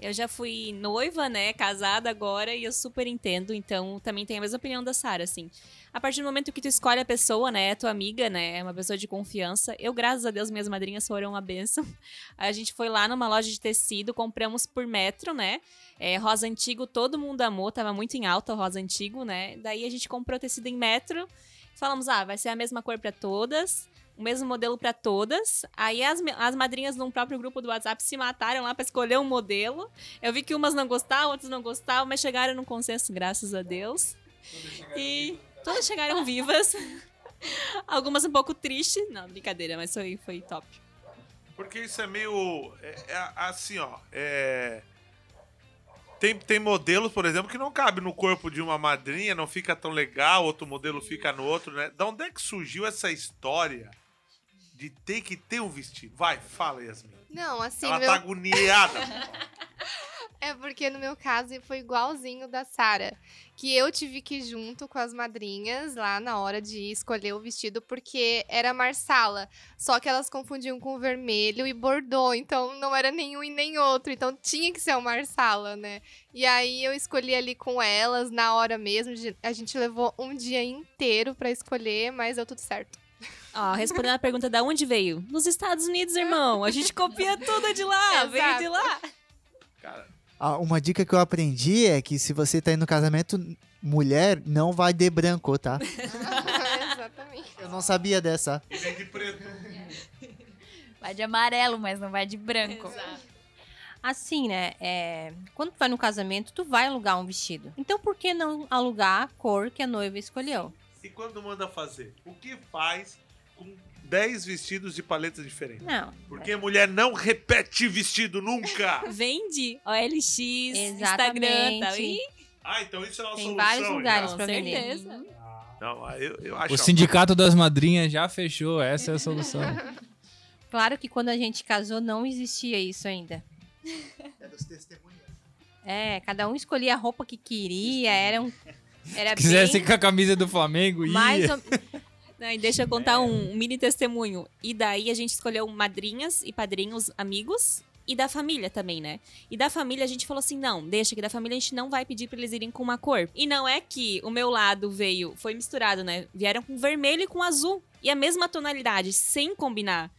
Speaker 9: Eu já fui noiva, né, casada agora, e eu super entendo, então também tenho a mesma opinião da Sara, assim. A partir do momento que tu escolhe a pessoa, né, é tua amiga, né, é uma pessoa de confiança. Eu, graças a Deus, minhas madrinhas foram uma benção. *laughs* A gente foi lá numa loja de tecido, compramos por metro, né, é, rosa antigo, todo mundo amou, tava muito em alta o rosa antigo, né, daí a gente comprou tecido em metro, falamos, ah, vai ser a mesma cor pra todas, o mesmo modelo pra todas. Aí as, as madrinhas num próprio grupo do WhatsApp se mataram lá pra escolher um modelo. Eu vi que umas não gostavam, outras não gostavam, mas chegaram num consenso, graças a Deus. E todas chegaram vivas. Algumas um pouco tristes. Não, brincadeira, mas foi, foi top.
Speaker 2: Porque isso é meio. É, é assim, ó. É. Tem, tem modelos, por exemplo, que não cabe no corpo de uma madrinha, não fica tão legal, outro modelo fica no outro, né? Da onde é que surgiu essa história de ter que ter um vestido? Vai, fala, Yasmin.
Speaker 6: Não, assim,
Speaker 2: Ela
Speaker 6: meu...
Speaker 2: tá agoniada. *laughs*
Speaker 6: É porque no meu caso foi igualzinho da Sara, que eu tive que ir junto com as madrinhas lá na hora de escolher o vestido porque era marsala, só que elas confundiam com vermelho e bordô, então não era nenhum e nem outro, então tinha que ser o marsala, né? E aí eu escolhi ali com elas na hora mesmo, a gente levou um dia inteiro pra escolher, mas deu tudo certo.
Speaker 9: Ó, respondendo a pergunta da onde veio? Nos Estados Unidos, irmão. A gente copia tudo de lá, veio de lá.
Speaker 2: Cara,
Speaker 7: uma dica que eu aprendi é que se você tá indo no casamento, mulher, não vai de branco, tá? *laughs*
Speaker 6: Exatamente.
Speaker 7: Eu não sabia dessa.
Speaker 2: nem de preto.
Speaker 8: Vai de amarelo, mas não vai de branco.
Speaker 3: Assim, né? é, quando tu vai no casamento, tu vai alugar um vestido. Então, por que não alugar a cor que a noiva escolheu?
Speaker 2: E quando manda fazer? O que faz com 10 vestidos de paletas diferentes?
Speaker 3: Não.
Speaker 2: Porque mulher não repete vestido nunca. *laughs*
Speaker 9: Vende OLX, Instagram,
Speaker 3: Exatamente.
Speaker 9: tal. Ih,
Speaker 2: Ah, então isso é uma
Speaker 3: Tem
Speaker 2: solução.
Speaker 3: vários lugares
Speaker 9: com
Speaker 3: pra vender.
Speaker 9: certeza.
Speaker 2: Não, eu, eu acho.
Speaker 4: O sindicato das madrinhas já fechou, essa é a solução. *laughs*
Speaker 3: Claro que quando a gente casou não existia isso ainda. É, cada um escolhia a roupa que queria, era um. Era
Speaker 4: Se quisesse
Speaker 3: bem
Speaker 4: com a camisa do Flamengo, ia.
Speaker 3: mais ou-
Speaker 9: Não, e deixa eu contar um, um mini testemunho. E daí a gente escolheu madrinhas e padrinhos amigos. E da família também, né? E da família a gente falou assim: não, deixa que da família a gente não vai pedir pra eles irem com uma cor. E não é que o meu lado veio, foi misturado, né? Vieram com vermelho e com azul. E a mesma tonalidade, sem combinar.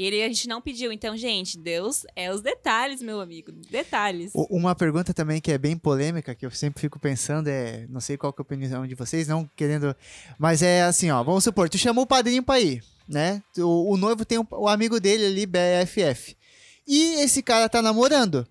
Speaker 9: E ele a gente não pediu. Então, gente, Deus é os detalhes, meu amigo. Detalhes.
Speaker 7: Uma pergunta também que é bem polêmica, que eu sempre fico pensando, é. Não sei qual é a opinião de vocês, não querendo. Mas é assim, ó. Vamos supor, tu chamou o padrinho pra ir, né? O, o noivo tem o, o amigo dele ali, BFF. E esse cara tá namorando.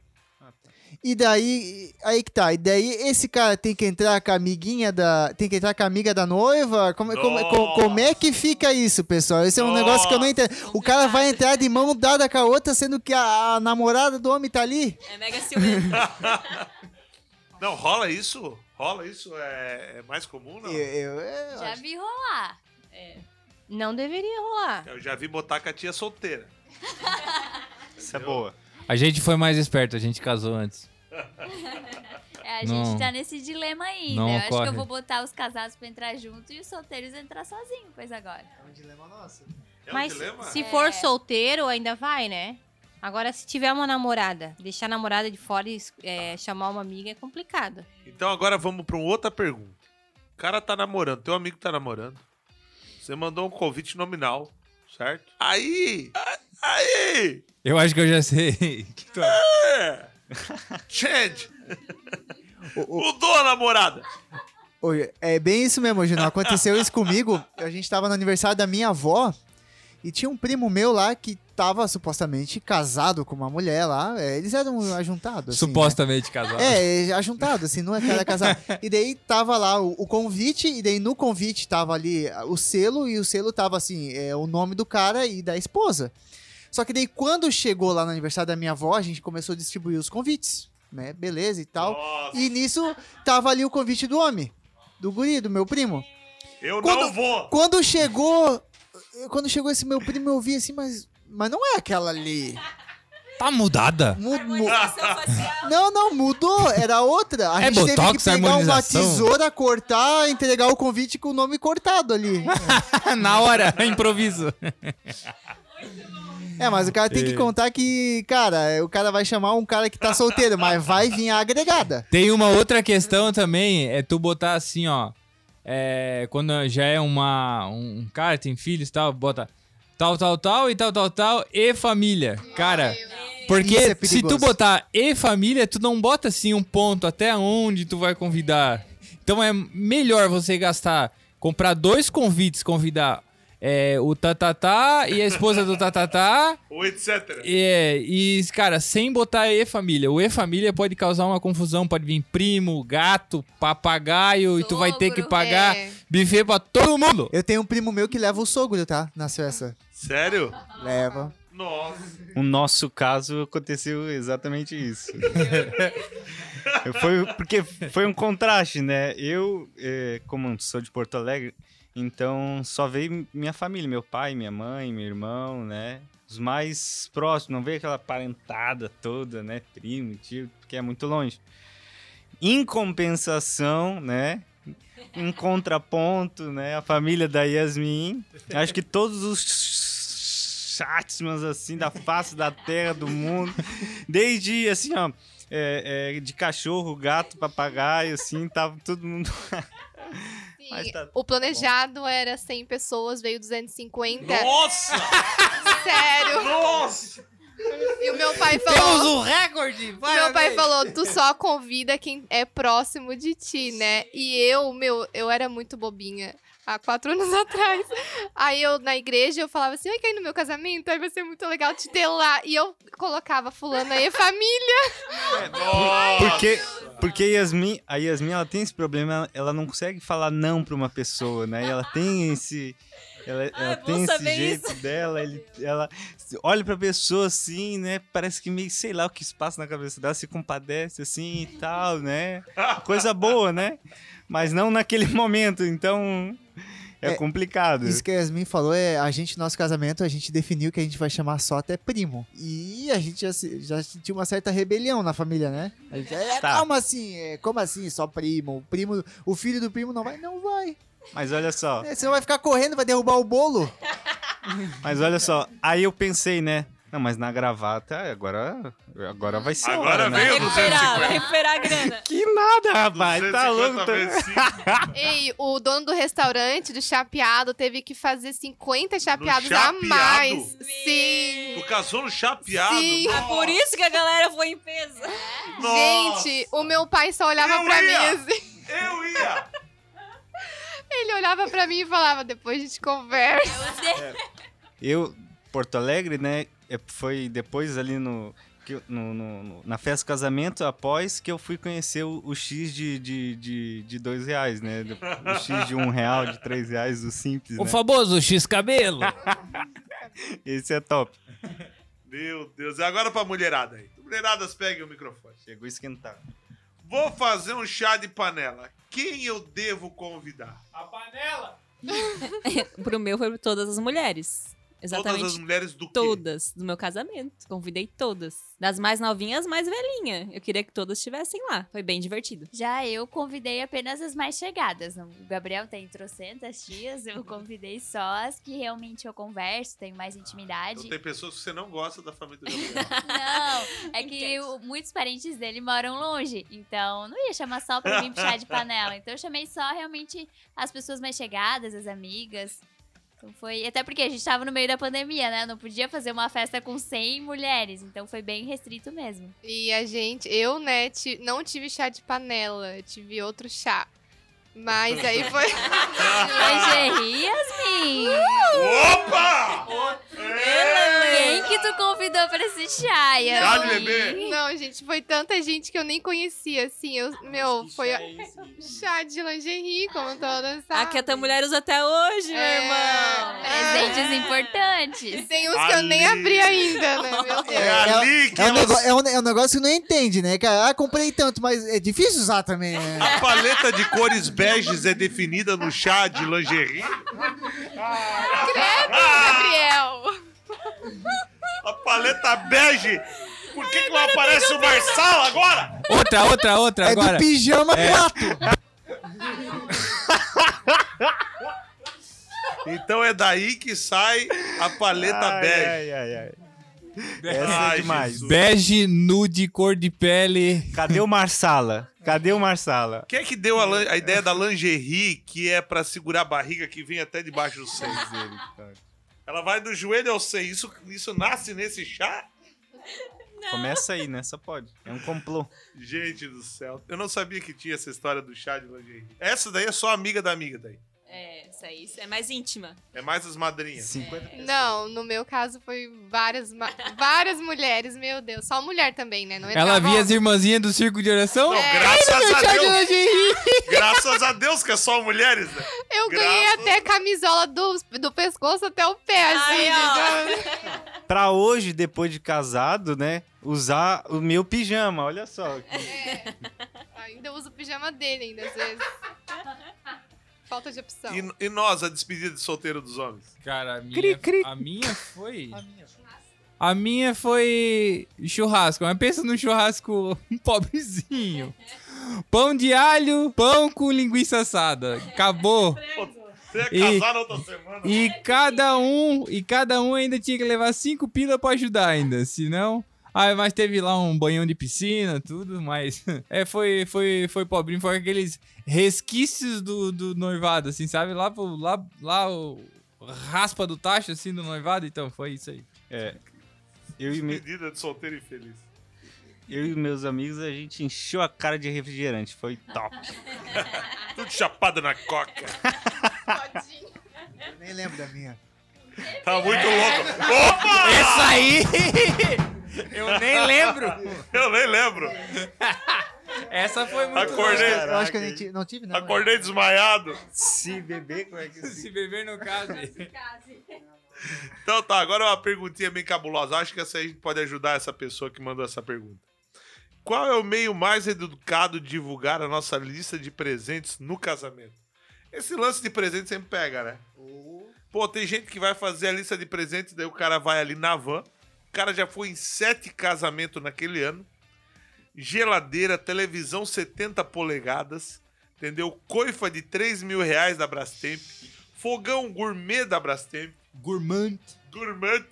Speaker 7: E daí, aí que tá. E daí esse cara tem que entrar com a amiguinha da. Tem que entrar com a amiga da noiva? Como, como, co- como é que fica isso, pessoal? Esse é um negócio que eu não entendo. O cara vai entrar de mão dada com a outra, sendo que a, a namorada do homem tá ali?
Speaker 9: É mega ciumento. *laughs*
Speaker 2: Não, rola isso? Rola isso? É, é mais comum, não?
Speaker 7: Eu, eu- eu
Speaker 8: Já
Speaker 7: acho-
Speaker 8: vi rolar.
Speaker 3: não deveria rolar.
Speaker 2: Eu já vi botar com a tia solteira. *laughs*
Speaker 5: Essa é boa.
Speaker 4: A gente foi mais esperto, a gente casou antes. *laughs*
Speaker 8: É, a
Speaker 4: Não.
Speaker 8: gente tá nesse dilema ainda.
Speaker 4: Não
Speaker 8: eu acho que eu vou botar os casados pra entrar junto e os solteiros entrar sozinhos, pois agora.
Speaker 2: É um
Speaker 3: Mas
Speaker 2: dilema?
Speaker 3: se
Speaker 8: É.
Speaker 3: for solteiro, ainda vai, né? Agora, se tiver uma namorada, deixar a namorada de fora e é, chamar uma amiga é complicado.
Speaker 2: Então agora vamos pra uma outra pergunta. O cara tá namorando, teu amigo tá namorando. Você mandou um convite nominal, certo? Aí, aí,
Speaker 4: Eu acho que eu já sei. *laughs*
Speaker 2: é, Gente,
Speaker 7: O- o-
Speaker 2: mudou a namorada.
Speaker 7: Oi, é bem isso mesmo, Juno. Aconteceu isso comigo. A gente tava no aniversário da minha avó e tinha um primo meu lá que tava supostamente casado com uma mulher lá. É, eles eram ajuntados. assim, né?
Speaker 4: Supostamente casado.
Speaker 7: É, ajuntado, assim, não é que era casado. E daí tava lá o, o convite, e daí no convite tava ali o selo, e o selo tava assim, é, o nome do cara e da esposa. Só que daí quando chegou lá no aniversário da minha avó, a gente começou a distribuir os convites, né? Beleza e tal.
Speaker 2: Nossa,
Speaker 7: E nisso tava ali o convite do homem, do guri, do meu primo.
Speaker 2: eu
Speaker 7: quando-
Speaker 2: não vou.
Speaker 7: Quando chegou, quando chegou esse meu primo, eu vi assim, mas, mas não é aquela ali.
Speaker 4: Tá mudada?
Speaker 7: Mu- mu- Não, não, mudou. Era outra. A
Speaker 4: É
Speaker 7: gente teve que
Speaker 4: botox,
Speaker 7: pegar uma tesoura, cortar, entregar o convite com o nome cortado ali. *laughs*
Speaker 4: Na hora, improviso.
Speaker 7: É, mas o cara tem que contar que, cara, o cara vai chamar um cara que tá solteiro, mas vai vir a agregada.
Speaker 4: Tem uma outra questão também, é tu botar assim, ó. É, quando já é uma, um cara, tem filhos e tal, bota tal, tal, tal e tal, tal, tal e família. Cara, porque
Speaker 7: é
Speaker 4: se tu botar e família, tu não bota assim um ponto até onde tu vai convidar. Então é melhor você gastar, comprar dois convites, convidar é, o tatatá e a esposa do tatatá. *laughs*
Speaker 2: Ou etc.
Speaker 4: É, e, cara, sem botar E-família. O E-família pode causar uma confusão. Pode vir primo, gato, papagaio, e tu vai ter que
Speaker 6: Sogro,
Speaker 4: pagar
Speaker 6: é.
Speaker 4: buffet pra todo mundo.
Speaker 7: Eu tenho um primo meu que leva o sogro, tá? Nas festas.
Speaker 2: Sério?
Speaker 7: Leva.
Speaker 2: Nossa.
Speaker 5: No nosso caso, aconteceu exatamente isso. *laughs* foi, porque foi um contraste, né? Eu, eh, como sou de Porto Alegre, então só veio minha família, meu pai, minha mãe, meu irmão, né? Os mais próximos, não veio aquela parentada toda, né? Primo, tio, porque é muito longe. Em compensação, né? Em contraponto, né? A família da Yasmin. Acho que todos os chatsmans, assim, da face da terra, do mundo. Desde, assim, ó... é, é, de cachorro, gato, papagaio, assim, tava todo mundo... *laughs* Tá-
Speaker 6: o planejado era 100 pessoas, veio 250.
Speaker 2: Nossa!
Speaker 6: Sério.
Speaker 2: Nossa!
Speaker 6: E o meu pai falou...
Speaker 4: um recorde!
Speaker 6: Meu pai falou, tu só convida quem é próximo de ti, né? E eu, meu, eu era muito bobinha. Há quatro anos *laughs* atrás. Aí eu, na igreja, eu falava assim, oi, quer ir no meu casamento? Aí vai ser muito legal te ter lá. E eu colocava fulano aí, família.
Speaker 2: Nossa!
Speaker 5: Porque, porque Yasmin, a Yasmin, ela tem esse problema, ela, ela não consegue falar não pra uma pessoa, né? E ela tem esse... Ela, ela
Speaker 9: bom
Speaker 5: tem esse jeito dela, ele, ela olha pra pessoa assim, né? Parece que meio, sei lá, o que se passa na cabeça dela, se compadece assim e tal, né? Coisa boa, né? Mas não naquele *laughs* momento, então é,
Speaker 7: É,
Speaker 5: complicado.
Speaker 7: Isso que a Yasmin falou é a gente, nosso casamento, a gente definiu que a gente vai chamar só até primo. E a gente já, já sentiu uma certa rebelião na família, né? A gente, é,
Speaker 5: Tá.
Speaker 7: Como assim? É, como assim? Só primo? O primo, o filho do primo não vai? Não vai.
Speaker 5: Mas olha só,
Speaker 7: É, você não vai ficar correndo, vai derrubar o bolo?
Speaker 5: mas olha só, aí eu pensei, né? Não, mas na gravata, agora, agora vai ser
Speaker 2: Agora
Speaker 5: hora, né?
Speaker 2: veio
Speaker 9: Recuperar,
Speaker 2: 250.
Speaker 9: vai recuperar a grana. *laughs*
Speaker 5: Que nada, rapaz, tá
Speaker 2: 250
Speaker 5: louco?
Speaker 6: Ei, o dono do restaurante, do chapeado, teve que fazer 50 chapeados a
Speaker 2: chapeado?
Speaker 6: mais. Sim.
Speaker 2: Tu casou no chapeado?
Speaker 6: Sim.
Speaker 9: Ah, por isso que a galera foi em peso.
Speaker 2: Nossa!
Speaker 6: Gente, o meu pai só olhava
Speaker 2: Eu
Speaker 6: pra
Speaker 2: ia.
Speaker 6: mim assim.
Speaker 2: Eu ia! *laughs*
Speaker 6: Ele olhava pra mim e falava, depois a gente conversa.
Speaker 5: Eu, Porto Alegre, né? É- Foi depois ali no, no- no- no- na festa do casamento, após que eu fui conhecer o, o X de, de, de, de dois reais, né? O X de um real, de três reais, o simples,
Speaker 4: O
Speaker 5: né?
Speaker 4: famoso X-cabelo. *laughs*
Speaker 5: Esse é top.
Speaker 2: Meu Deus. E agora pra mulherada aí. Mulheradas, peguem o microfone.
Speaker 5: Chegou a esquentar.
Speaker 2: Vou fazer um chá de panela. Quem eu devo convidar?
Speaker 4: A panela! *laughs*
Speaker 9: Pro meu foi todas as mulheres. Exatamente.
Speaker 2: Todas as mulheres do quê?
Speaker 9: Todas do meu casamento. Convidei todas. Das mais novinhas às mais velhinhas. Eu queria que todas estivessem lá. Foi bem divertido.
Speaker 8: Já eu convidei apenas as mais chegadas. O Gabriel tem trocentas tias, eu convidei só as que realmente eu converso, tenho mais intimidade.
Speaker 2: Então tem pessoas que você não gosta da família do *laughs* Gabriel.
Speaker 8: Não, é que o- muitos parentes dele moram longe, então não ia chamar só pra vir pro chá de *laughs* panela. Então eu chamei só realmente as pessoas mais chegadas, as amigas. Então foi. Até porque a gente tava no meio da pandemia, né? Não podia fazer uma festa com 100 mulheres. Então foi bem restrito mesmo.
Speaker 6: E a gente, eu, né, não tive chá de panela, tive outro chá. Mas aí foi.
Speaker 8: Lingerie, Yasmin!
Speaker 2: Opa!
Speaker 8: Quem que tu convidou pra esse chá, Yasmin?
Speaker 2: Chá de bebê.
Speaker 6: Não, gente, foi tanta gente que eu nem conhecia, assim. Eu, meu, foi chá de lingerie, como todas
Speaker 9: A
Speaker 6: sabem.
Speaker 9: que a tua mulher usa até hoje, meu
Speaker 6: É.
Speaker 9: irmão.
Speaker 8: Presentes
Speaker 6: E
Speaker 8: importantes.
Speaker 6: tem uns que eu nem
Speaker 2: Ali.
Speaker 6: abri ainda, né, meu Deus.
Speaker 2: É ali que
Speaker 7: É um,
Speaker 2: elas-
Speaker 7: nego- é, um, é um negócio que não entende, né? Ah, comprei tanto, mas é difícil usar também, né?
Speaker 2: A paleta de cores beges é definida no chá de lingerie?
Speaker 6: Gabriel!
Speaker 2: A paleta bege! Por que, que não aparece o Marçal agora?
Speaker 4: Outra, outra, outra
Speaker 7: É
Speaker 4: agora.
Speaker 7: do pijama
Speaker 4: É.
Speaker 7: 4. *laughs*
Speaker 2: Então é daí que sai a paleta
Speaker 5: Ai,
Speaker 2: bege.
Speaker 5: ai, ai, ai. Essa
Speaker 2: Ai,
Speaker 5: é demais.
Speaker 2: Jesus.
Speaker 4: Bege, nude, cor de pele.
Speaker 5: Cadê o Marsala? Cadê o Marsala?
Speaker 2: Quem é que deu a, a ideia da lingerie, que é pra segurar a barriga que vem até debaixo do *laughs* seio? Ela vai do joelho ao seio. Isso, isso nasce nesse chá?
Speaker 5: Começa aí, né? Só pode. É um complô.
Speaker 2: Gente do céu. Eu não sabia que tinha essa história do chá de lingerie. Essa daí é só amiga da amiga daí.
Speaker 9: É, isso aí isso é mais íntima.
Speaker 2: É mais as madrinhas.
Speaker 5: 50
Speaker 6: Não, no meu caso foi várias, ma- várias mulheres, meu Deus. Só mulher também, né? Não
Speaker 4: Ela
Speaker 6: entrava
Speaker 4: via as
Speaker 6: homem.
Speaker 4: irmãzinhas do circo de oração?
Speaker 2: Não, graças a Deus. Graças a Deus que é só mulheres, né?
Speaker 6: Eu ganhei
Speaker 2: Graças-
Speaker 6: até camisola do, do pescoço até o pé, assim.
Speaker 9: Ó.
Speaker 6: entendeu? *laughs*
Speaker 5: Pra hoje, depois de casado, né? Usar o meu pijama, olha só.
Speaker 6: Ainda uso o pijama dele, ainda, às vezes. Falta de opção.
Speaker 2: E, e nós, a despedida de solteiro dos homens?
Speaker 4: Cara, a minha,
Speaker 5: Cri, cri.
Speaker 4: a minha foi. A minha foi churrasco, mas pensa no churrasco *laughs* pobrezinho. Pão de alho, pão com linguiça assada. Acabou. *laughs*
Speaker 2: Você ia
Speaker 4: E-
Speaker 2: casar na outra semana?
Speaker 4: E cada um, e cada um ainda tinha que levar cinco pila pra ajudar ainda, senão. Ah, mas teve lá um banhão de piscina, tudo, mas *laughs* é, foi, foi, foi pobrinho, foi aqueles resquícios do, do noivado, assim, sabe? Lá, pro, lá, lá o raspa do tacho, assim, do noivado, então foi isso aí.
Speaker 5: É. Eu e, me-
Speaker 2: Despedida de solteiro infeliz.
Speaker 5: eu e meus amigos, a gente encheu a cara de refrigerante. Foi top. *laughs*
Speaker 2: Tudo chapado na coca.
Speaker 7: Eu nem lembro da minha.
Speaker 2: Tá muito louco. *laughs* Opa!
Speaker 4: Essa aí! Eu nem lembro! *laughs*
Speaker 2: Eu nem lembro.
Speaker 4: Essa foi muito
Speaker 2: Acordei,
Speaker 7: Eu acho que eu nem tive, não tive, não.
Speaker 2: acordei desmaiado.
Speaker 5: Se beber, como é que *laughs*
Speaker 4: louca. Se beber no caso.
Speaker 2: Então tá, agora uma perguntinha bem cabulosa. Acho que essa aí pode ajudar essa pessoa que mandou essa pergunta. Qual é o meio mais educado de divulgar a nossa lista de presentes no casamento? Esse lance de presente sempre pega, né? Pô, tem gente que vai fazer a lista de presentes, daí o cara vai ali na van. O cara já foi em sete casamentos naquele ano. Geladeira, televisão 70 polegadas, entendeu? Coifa de 3 mil reais da Brastemp. Fogão gourmet da Brastemp.
Speaker 4: Gourmand.
Speaker 2: Gourmet.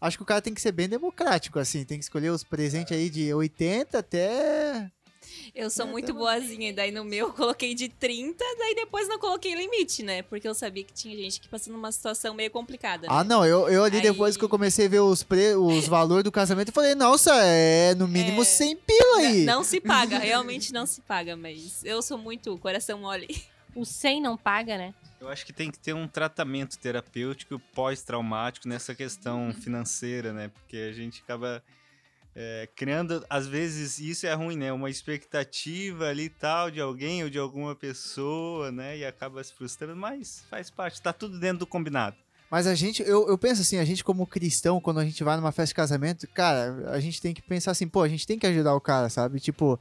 Speaker 7: Acho que o cara tem que ser bem democrático, assim. Tem que escolher os presentes aí de 80 até.
Speaker 9: Eu sou muito boazinha, e daí no meu eu coloquei de 30, daí depois não coloquei limite, né? Porque eu sabia que tinha gente que passando uma situação meio complicada. né?
Speaker 7: Ah, não. Eu, eu ali
Speaker 9: Aí-
Speaker 7: depois que eu comecei a ver os, pre... os valores do casamento, eu falei, nossa, é no mínimo
Speaker 9: É.
Speaker 7: 100 pila aí.
Speaker 9: Não se paga, realmente não se paga, mas eu sou muito coração mole.
Speaker 3: O 100 não paga, né?
Speaker 5: Eu acho que tem que ter um tratamento terapêutico pós-traumático nessa questão financeira, né? Porque a gente acaba é, criando, às vezes, isso é ruim, né? Uma expectativa ali tal de alguém ou de alguma pessoa, né? E acaba se frustrando, mas faz parte, tá tudo dentro do combinado.
Speaker 7: Mas a gente, eu, eu penso assim, a gente como cristão, quando a gente vai numa festa de casamento, cara, a gente tem que pensar assim, pô, a gente tem que ajudar o cara, sabe? Tipo,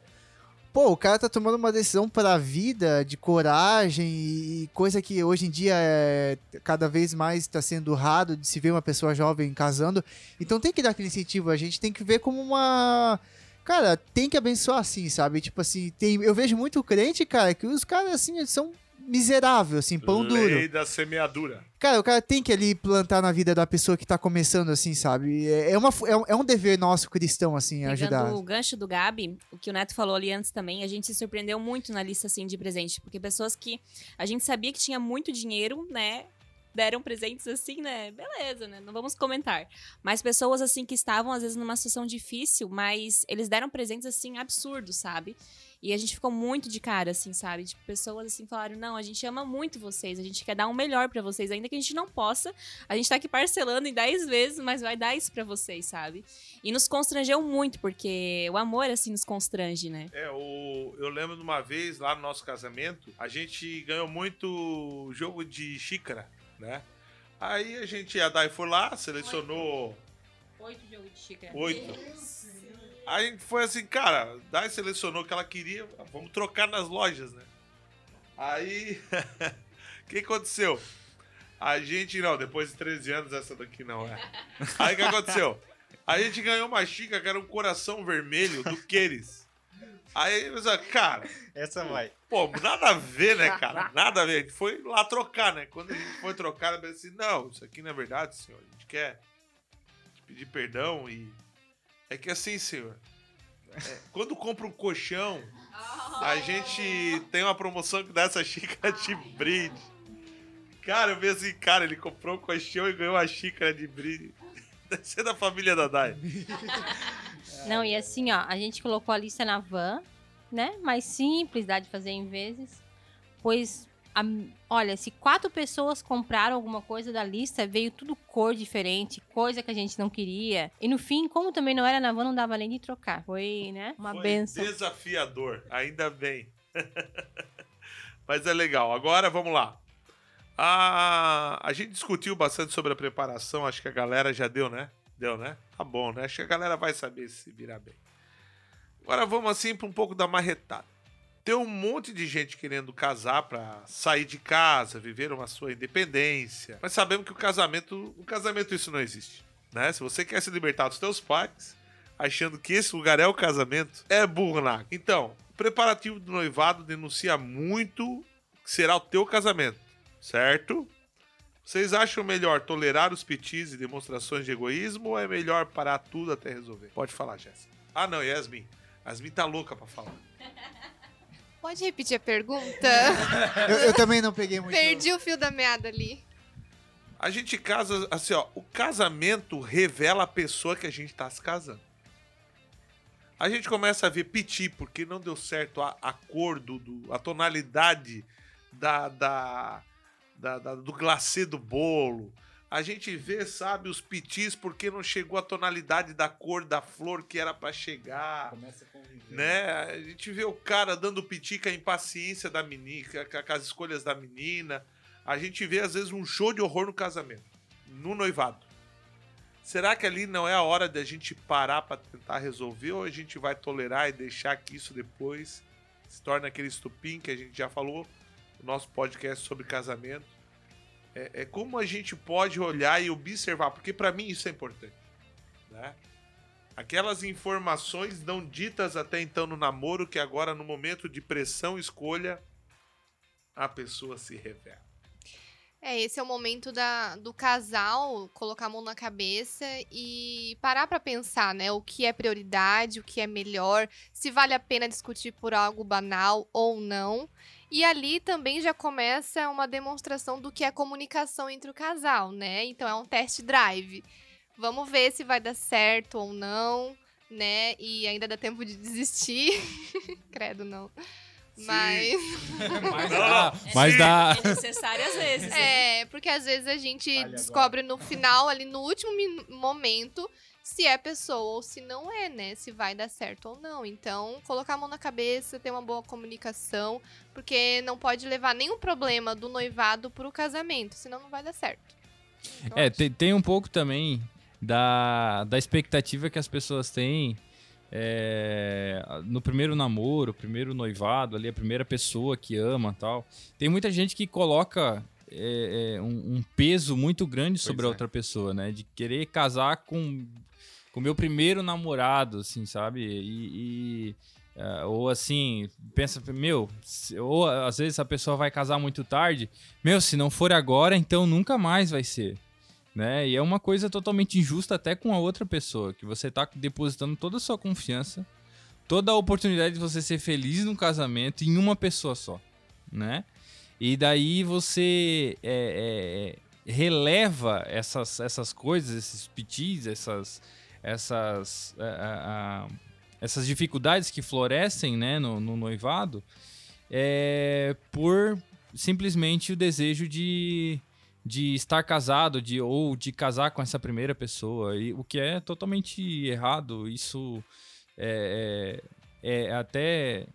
Speaker 7: pô, o cara tá tomando uma decisão pra vida, de coragem e coisa que hoje em dia é cada vez mais tá sendo raro de se ver uma pessoa jovem casando. Então tem que dar aquele incentivo, a gente tem que ver como uma... Cara, tem que abençoar assim, sabe? Tipo assim, tem, eu vejo muito crente, cara, que os caras assim, são miseráveis, assim, pão duro.
Speaker 2: Lei da semeadura.
Speaker 7: Cara, o cara tem que ali plantar na vida da pessoa que tá começando, assim, sabe? É, é uma, é, um, é um dever nosso cristão, assim, ajudar.
Speaker 9: Pegando o gancho do Gabi, o que o Neto falou ali antes também, a gente se surpreendeu muito na lista assim de presente, porque pessoas que a gente sabia que tinha muito dinheiro, né? Deram presentes assim, né? Beleza, né? Não vamos comentar. Mas pessoas assim que estavam às vezes numa situação difícil, mas eles deram presentes assim absurdos, sabe? E a gente ficou muito de cara, assim, sabe? Tipo, pessoas assim falaram: não, a gente ama muito vocês, a gente quer dar um melhor pra vocês, ainda que a gente não possa. A gente tá aqui parcelando em 10 vezes, mas vai dar isso pra vocês, sabe? E nos constrangeu muito, porque o amor, assim, nos constrange, né?
Speaker 2: É, o, eu lembro de uma vez lá no nosso casamento, a gente ganhou muito jogo de xícara, né? Aí a gente, a Dai foi lá, selecionou
Speaker 3: Oito jogos de xícara.
Speaker 2: oito. Aí a gente foi assim, cara, a Dai selecionou o que ela queria, vamos trocar nas lojas, né? Aí, o *laughs* que aconteceu? A gente, não, depois de 13 anos, essa daqui não é. Aí o que aconteceu? A gente ganhou uma xícara que era um coração vermelho do Queires. Aí, eu pensei, cara,
Speaker 5: Essa vai.
Speaker 2: Pô, nada a ver, né, cara? Nada a ver. A gente foi lá trocar, né? Quando a gente foi trocar, disse assim: não, isso aqui não é verdade, senhor. A gente quer te pedir perdão e. É que assim, senhor. é, quando compra um colchão, a gente tem uma promoção que dá essa xícara de brinde. Cara, eu vi assim, cara, ele comprou um colchão e ganhou uma xícara de brinde. *laughs* Deve ser da família da Dai.
Speaker 3: Não, e assim, ó, a gente colocou a lista na van, né? Mais simples, dá de fazer em vezes. Pois, a- olha, se quatro pessoas compraram alguma coisa da lista, veio tudo cor diferente, coisa que a gente não queria. E no fim, como também não era na van, não dava nem de trocar. Foi, né? Uma
Speaker 2: Foi
Speaker 3: benção.
Speaker 2: desafiador, ainda bem. *laughs* Mas é legal. Agora vamos lá. A, a gente discutiu bastante sobre a preparação, acho que a galera já deu, né? Deu, né? Tá bom, né? Acho que a galera vai saber se virar bem. Agora vamos assim para um pouco da marretada. Tem um monte de gente querendo casar para sair de casa, viver uma sua independência. Mas sabemos que o casamento, o casamento isso não existe, né? Se você quer se libertar dos teus pais, achando que esse lugar é o casamento, é burro água. Então, o preparativo do noivado denuncia muito que será o teu casamento, certo? Vocês acham melhor tolerar os pitis e demonstrações de egoísmo ou é melhor parar tudo até resolver? Pode falar, Jéssica. Ah, não, Yasmin. Yasmin tá louca pra falar. *laughs*
Speaker 6: Pode repetir a pergunta?
Speaker 7: Eu, eu também não peguei muito.
Speaker 6: Perdi o fio da meada ali.
Speaker 2: A gente casa, assim, ó, o casamento revela a pessoa que a gente tá se casando. A gente começa a ver piti porque não deu certo a, a cor, do, do- a tonalidade da, da, da- da- do glacê do bolo. A gente vê, sabe, os pitis porque não chegou a tonalidade da cor da flor que era pra chegar
Speaker 5: Começa a conviver.
Speaker 2: né? A gente vê o cara dando piti com a impaciência da menina, com- as escolhas da menina. A gente vê, às vezes, um show de horror no casamento, no noivado. Será que ali não é a hora da gente parar pra tentar resolver ou a gente vai tolerar e deixar que isso depois se torne aquele estupim que a gente já falou no nosso podcast sobre casamento? É, é como a gente pode olhar e observar, porque pra mim isso é importante, né? Aquelas informações não ditas até então no namoro, que agora, no momento de pressão escolha, a pessoa se revela.
Speaker 6: É, esse é o momento da, do casal colocar a mão na cabeça e parar pra pensar, né? O que é prioridade, o que é melhor, se vale a pena discutir por algo banal ou não. E ali também já começa uma demonstração do que é comunicação entre o casal, né? Então é um test drive. Vamos ver se vai dar certo ou não, né? E ainda dá tempo de desistir. *laughs* Credo, não. Mas. *laughs*
Speaker 4: Mas dá. Mas dá.
Speaker 9: É necessário às vezes. hein?
Speaker 6: É, porque às vezes a gente
Speaker 5: Vale agora.
Speaker 6: descobre no final, ali no último momento, se é pessoa ou se não é, né? Se vai dar certo ou não. Então, colocar a mão na cabeça, ter uma boa comunicação, porque não pode levar nenhum problema do noivado pro casamento, senão não vai dar certo. Eu
Speaker 4: É, tem, tem um pouco também da, da expectativa que as pessoas têm é, no primeiro namoro, primeiro noivado, ali, a primeira pessoa que ama tal. Tem muita gente que coloca é, é, um, um peso muito grande sobre a
Speaker 5: é.
Speaker 4: outra pessoa, né? De querer casar com o meu primeiro namorado, assim, sabe? E. e, é, ou assim, pensa, meu, ou às vezes a pessoa vai casar muito tarde, meu, se não for agora, então nunca mais vai ser. Né? E é uma coisa totalmente injusta até com a outra pessoa, que você tá depositando toda a sua confiança, toda a oportunidade de você ser feliz no casamento em uma pessoa só, né? E daí você é, é, releva essas, essas coisas, esses pitis, essas, essas, ah, ah, ah, essas dificuldades que florescem né, no, no noivado é, por simplesmente o desejo de, de estar casado de, ou de casar com essa primeira pessoa, e, o que é totalmente errado. Isso é, é, é até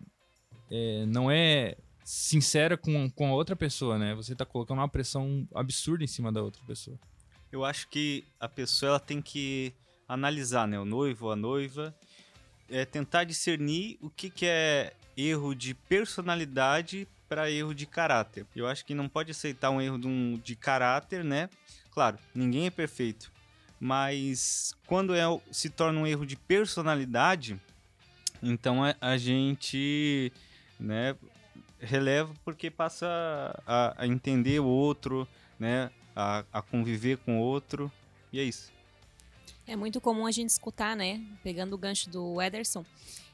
Speaker 4: é, não é sincera com, com a outra pessoa, né? Você tá colocando uma pressão absurda em cima da outra pessoa.
Speaker 5: Eu acho que a pessoa ela tem que analisar, né? O noivo, a noiva, é tentar discernir o que, que é erro de personalidade para erro de caráter. Eu acho que não pode aceitar um erro de, um, de caráter, né? Claro, ninguém é perfeito, mas quando é, se torna um erro de personalidade, então a, a gente, né, releva porque passa a, a entender o outro, né, a, a conviver com o outro, e é isso.
Speaker 9: É muito comum a gente escutar, né? Pegando o gancho do Ederson.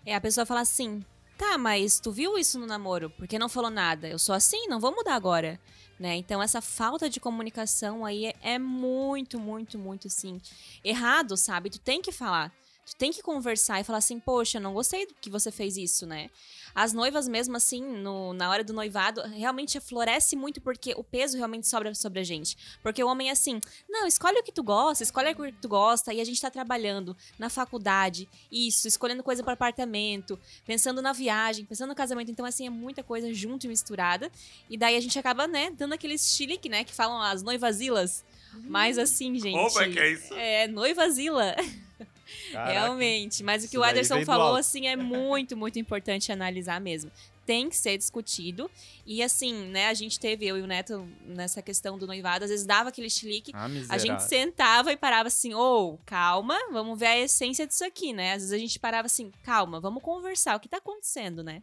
Speaker 9: É a pessoa falar assim: tá, mas tu viu isso no namoro? Porque não falou nada? Eu sou assim, não vou mudar agora. Né? Então, essa falta de comunicação aí é, é muito, muito, muito, assim, errado, sabe? Tu tem que falar. Tu tem que conversar e falar assim, poxa, não gostei que você fez isso, né? As noivas, mesmo assim, no, na hora do noivado, realmente floresce muito porque o peso realmente sobra sobre a gente. Porque o homem é assim, não, escolhe o que tu gosta, escolhe o que tu gosta, e a gente tá trabalhando na faculdade, isso, escolhendo coisa para apartamento, pensando na viagem, pensando no casamento. Então, assim, é muita coisa junto e misturada. E daí a gente acaba, né, dando aquele chilique, né, que falam as noivazilas. Mas assim, gente.
Speaker 2: Como é que é isso?
Speaker 9: É, noivazila. *laughs*
Speaker 5: Caraca.
Speaker 9: Realmente. Mas o que
Speaker 5: Isso
Speaker 9: o Ederson falou, assim, é muito, muito importante analisar mesmo. Tem que ser discutido. E assim, né, a gente teve, eu e o Neto, nessa questão do noivado, às vezes dava aquele chilique.
Speaker 5: Ah,
Speaker 9: A gente sentava e parava assim, ô, calma, vamos ver a essência disso aqui, né? Às vezes a gente parava assim, calma, vamos conversar, o que tá acontecendo, né?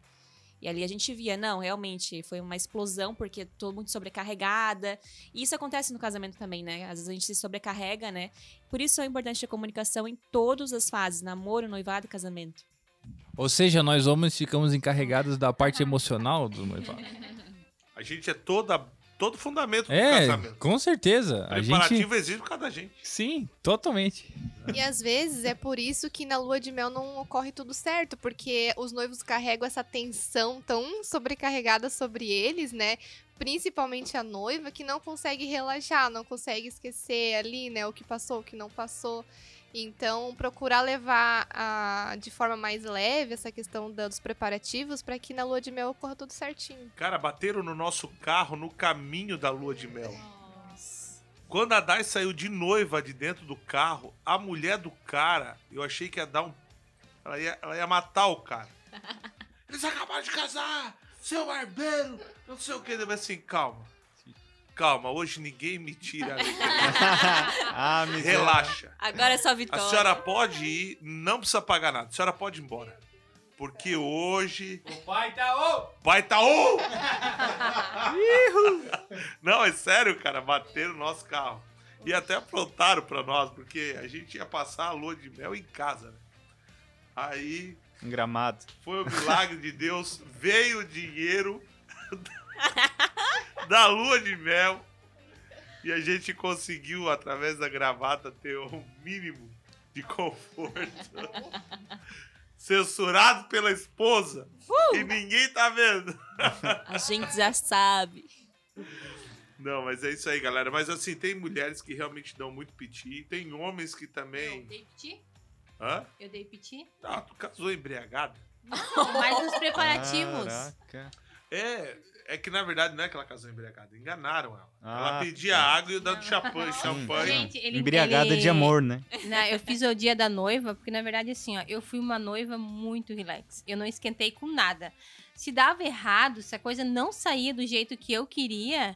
Speaker 9: E ali a gente via, não, realmente foi uma explosão, porque tô muito sobrecarregada. E isso acontece no casamento também, né? Às vezes a gente se sobrecarrega, né? Por isso é importante a comunicação em todas as fases: namoro, noivado e casamento.
Speaker 4: Ou seja, nós homens ficamos encarregados da parte emocional do noivado.
Speaker 2: A gente é toda, todo fundamento do
Speaker 4: É,
Speaker 2: casamento.
Speaker 4: com certeza. A gente.
Speaker 2: Preparativo exige por causa da gente.
Speaker 4: Sim, totalmente.
Speaker 6: E às vezes é por isso que na lua de mel não ocorre tudo certo, porque os noivos carregam essa tensão tão sobrecarregada sobre eles, né? Principalmente a noiva, que não consegue relaxar, não consegue esquecer ali, né, o que passou, o que não passou. Então, procurar levar a, de forma mais leve essa questão da- dos preparativos para que na lua de mel ocorra tudo certinho.
Speaker 2: Cara, bateram no nosso carro no caminho da lua de mel. Quando a Dai saiu de noiva de dentro do carro, a mulher do cara, eu achei que ia dar um. Ela ia, ela ia matar o cara. *laughs* Eles acabaram de casar! Seu barbeiro! Não sei o que. Deve assim, calma. Calma, hoje ninguém me tira. a *laughs*
Speaker 5: ah.
Speaker 2: Relaxa.
Speaker 9: Agora é só
Speaker 2: A
Speaker 9: vitória.
Speaker 2: senhora pode ir, não precisa pagar nada. A senhora pode ir embora. Porque hoje.
Speaker 4: O pai tá ô!
Speaker 2: Vai tá um! *laughs* Não, é sério, cara. Bateram no nosso carro. E até aprontaram pra nós, porque a gente ia passar a lua de mel em casa, né? Aí
Speaker 5: Um gramado.
Speaker 2: foi o milagre de Deus. Veio o dinheiro *laughs* *laughs* da lua de mel. E a gente conseguiu, através da gravata, ter um mínimo de conforto. *laughs* Censurado pela esposa. E ninguém tá vendo.
Speaker 9: A gente já sabe.
Speaker 2: Não, mas é isso aí, galera. Mas assim, tem mulheres que realmente dão muito piti. Tem homens que
Speaker 3: Eu
Speaker 2: também.
Speaker 3: dei piti?
Speaker 2: Hã?
Speaker 3: Eu dei piti?
Speaker 2: Ah, tu casou embriagado?
Speaker 3: Não, mas nos preparativos.
Speaker 5: Caraca.
Speaker 2: É, é que na verdade não é que ela casou embriagada. Enganaram ela.
Speaker 5: Ah,
Speaker 2: ela pedia água e eu dando champanhe, champanhe.
Speaker 3: Gente, ele,
Speaker 5: Embriagada
Speaker 3: ele-
Speaker 5: de amor, né?
Speaker 3: Não, eu fiz o dia da noiva, porque na verdade, assim, ó, eu fui uma noiva muito relax. Eu não esquentei com nada. Se dava errado, se a coisa não saía do jeito que eu queria,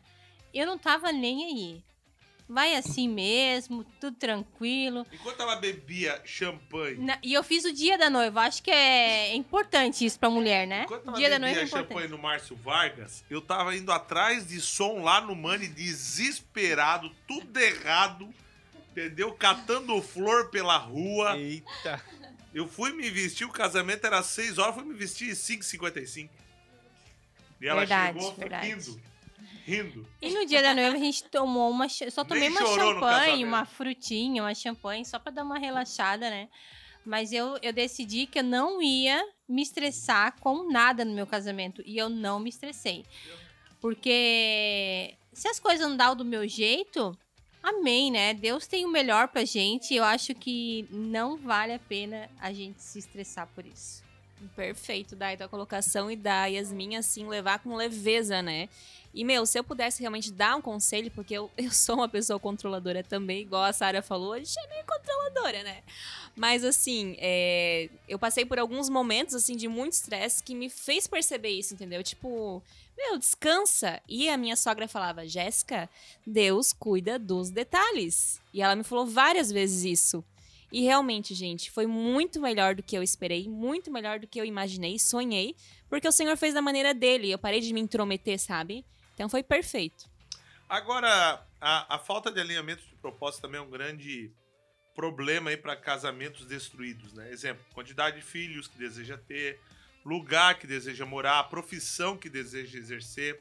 Speaker 3: eu não tava nem aí. Vai assim mesmo, tudo tranquilo.
Speaker 2: Enquanto ela bebia champanhe,
Speaker 3: Na- e eu fiz o dia da noiva. Acho que é importante isso pra mulher, né?
Speaker 2: enquanto ela
Speaker 3: dia da noiva
Speaker 2: bebia
Speaker 3: é importante.
Speaker 2: champanhe no Márcio Vargas, eu tava indo atrás de som lá no Mani, desesperado, tudo errado, entendeu? Catando flor pela rua.
Speaker 5: Eita.
Speaker 2: Eu fui me vestir, o casamento era 6 horas, fui me vestir 5h55. E ela
Speaker 3: Verdade,
Speaker 2: chegou
Speaker 3: verdade.
Speaker 2: rindo. Rindo.
Speaker 3: E no dia da noiva a gente tomou uma. Só tomei
Speaker 2: Nem
Speaker 3: uma champanhe, uma frutinha, uma champanhe, só pra dar uma relaxada, né? Mas eu, eu decidi que eu não ia me estressar com nada no meu casamento. E eu não me estressei. Porque se as coisas não dão do meu jeito, amém, né? Deus tem o melhor pra gente. E eu acho que não vale a pena a gente se estressar por isso.
Speaker 9: Perfeito, Dai, tua colocação e da Yasmin, assim, levar com leveza, né? E, meu, se eu pudesse realmente dar um conselho, porque eu, eu sou uma pessoa controladora também, igual a Sara falou, a gente é meio controladora, né? Mas, assim, é, eu passei por alguns momentos, assim, de muito estresse que me fez perceber isso, entendeu? Tipo, meu, descansa. E a minha sogra falava, Jéssica, Deus cuida dos detalhes. E ela me falou várias vezes isso. E realmente, gente, foi muito melhor do que eu esperei, muito melhor do que eu imaginei, sonhei, porque o Senhor fez da maneira dele. Eu parei de me intrometer, sabe? Então foi perfeito.
Speaker 2: Agora, a, a falta de alinhamento de propósito também é um grande problema aí para casamentos destruídos, né? Exemplo, quantidade de filhos que deseja ter, lugar que deseja morar, profissão que deseja exercer.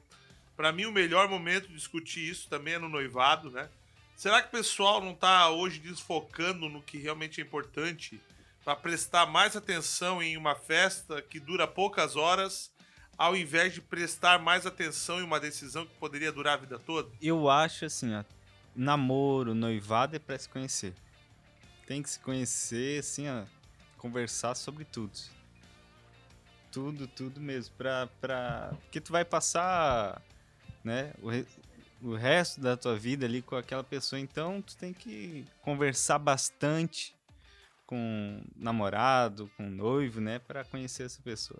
Speaker 2: Para mim, o melhor momento de discutir isso também é no noivado, né? Será que o pessoal não tá hoje desfocando no que realmente é importante para prestar mais atenção em uma festa que dura poucas horas, ao invés de prestar mais atenção em uma decisão que poderia durar a vida toda?
Speaker 5: Eu acho assim, ó, namoro, noivado é pra se conhecer. Tem que se conhecer, assim, ó, conversar sobre tudo. Tudo, tudo mesmo. Pra, pra... Porque tu vai passar, né, o, re- o resto da tua vida ali com aquela pessoa. Então, tu tem que conversar bastante com namorado, com noivo, né, pra conhecer essa pessoa.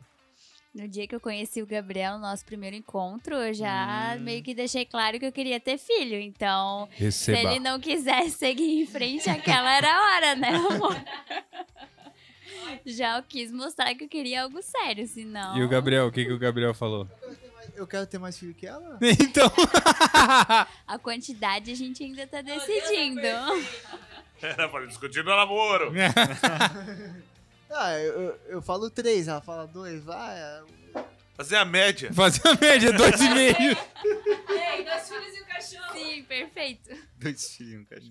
Speaker 8: No dia que eu conheci o Gabriel, no nosso primeiro encontro, eu já
Speaker 5: Hum.
Speaker 8: meio que deixei claro que eu queria ter filho. Então, se
Speaker 10: Receba.
Speaker 8: ele não quisesse *laughs* seguir em frente, aquela era a hora, né, amor? Já eu quis mostrar que eu queria algo sério, senão.
Speaker 10: E o Gabriel, o que, que o Gabriel falou?
Speaker 7: Eu quero ter mais filho que ela? *laughs*
Speaker 10: Então.
Speaker 8: A quantidade a gente ainda tá decidindo. *laughs*
Speaker 2: Era para discutir no namoro.
Speaker 7: Ah, eu, eu, falo três, ela fala dois, vai. é,
Speaker 2: Fazer a média.
Speaker 10: Fazer a média, *laughs* dois e meio.
Speaker 9: Ei, dois filhos e um cachorro.
Speaker 8: Sim, perfeito.
Speaker 5: Dois filhos, cara.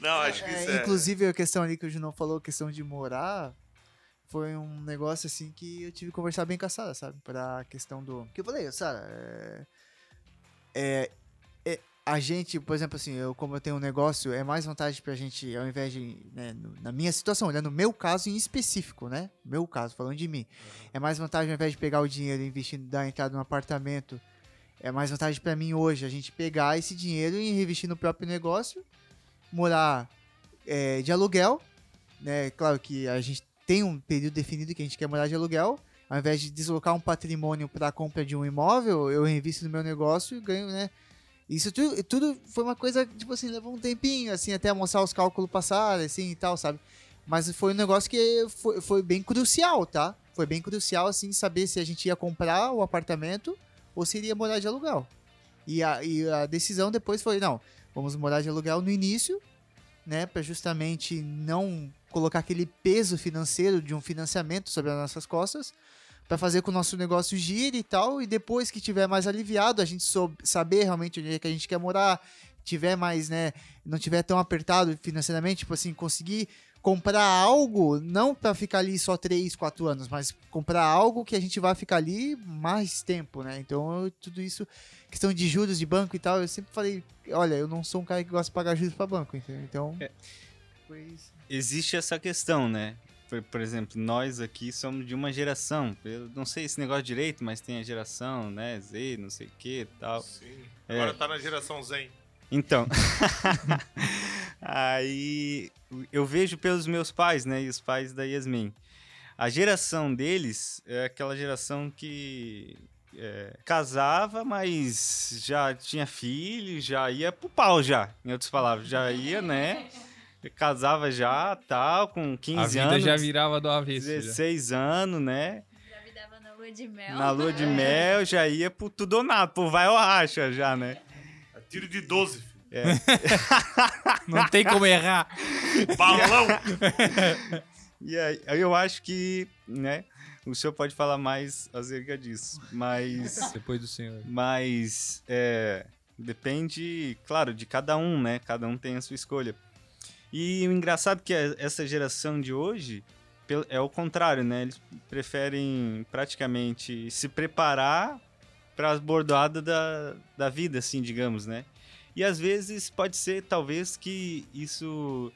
Speaker 2: Não, acho que
Speaker 7: É,
Speaker 2: isso é.
Speaker 7: Inclusive, a questão ali que o Junão falou, a questão de morar, foi um negócio assim que eu tive que conversar bem com a Sara, sabe? Pra questão do. Que eu falei, Sara, é, é, é, A gente, por exemplo, assim, eu, como eu tenho um negócio, é mais vantagem pra gente, ao invés de. né, no- na minha situação, olhando o meu caso em específico, né? Meu caso, falando de mim. É mais vantagem, ao invés de pegar o dinheiro e investir, dar entrada num apartamento. É mais vantagem pra mim hoje a gente pegar esse dinheiro e reinvestir no próprio negócio, morar é, de aluguel, né? Claro que a gente tem um período definido que a gente quer morar de aluguel. Ao invés de deslocar um patrimônio para a compra de um imóvel, eu reinvisto no meu negócio e ganho, né? Isso tudo, tudo foi uma coisa, tipo assim, levou um tempinho, assim, até mostrar os cálculos passarem, assim, e tal, sabe? Mas foi um negócio que foi, foi bem crucial, tá? Foi bem crucial, assim, saber se a gente ia comprar o apartamento ou se iria morar de aluguel. E a, e a decisão depois foi, não, vamos morar de aluguel no início, né, para justamente não colocar aquele peso financeiro de um financiamento sobre as nossas costas, para fazer com o nosso negócio gire e tal, e depois que tiver mais aliviado, a gente saber realmente onde é que a gente quer morar, tiver mais, né, não tiver tão apertado financeiramente, tipo assim, conseguir comprar algo, não para ficar ali só 3, 4 anos, mas comprar algo que a gente vai ficar ali mais tempo, né? Então, eu- tudo isso, questão de juros de banco e tal, eu sempre falei, olha, eu não sou um cara que gosta de pagar juros para banco? Então, isso.
Speaker 5: existe essa questão, né? Por, exemplo, nós aqui somos de uma geração. Eu não sei esse negócio direito, mas tem a geração, né? Z, não sei o que tal.
Speaker 2: Sim.
Speaker 5: É.
Speaker 2: Agora tá na geração Zen.
Speaker 5: Então. *laughs* aí eu vejo pelos meus pais, né? E os pais da Yasmin. A geração deles é aquela geração que é, casava, mas já tinha filho, já ia pro pau já, em outras palavras. Já ia, né? Casava já, tal, com 15
Speaker 10: A vida
Speaker 5: anos.
Speaker 10: já virava do avesso. já.
Speaker 5: 16 anos, né?
Speaker 8: Já me dava na lua de mel.
Speaker 5: Na lua de mel já ia pro tudo ou nada, pro vai ou racha já, né?
Speaker 2: É tiro de 12, filho. *laughs*
Speaker 10: Não tem como errar.
Speaker 2: Balão!
Speaker 5: E aí, aí eu acho que, né, o senhor pode falar mais acerca disso, mas... *laughs*
Speaker 4: Depois do senhor.
Speaker 5: Mas é, depende, claro, de cada um, né? Cada um tem a sua escolha. E o engraçado é que essa geração de hoje é o contrário, né? Eles preferem praticamente se preparar para as bordoadas da, da vida, assim, digamos, né? E às vezes pode ser, talvez, que isso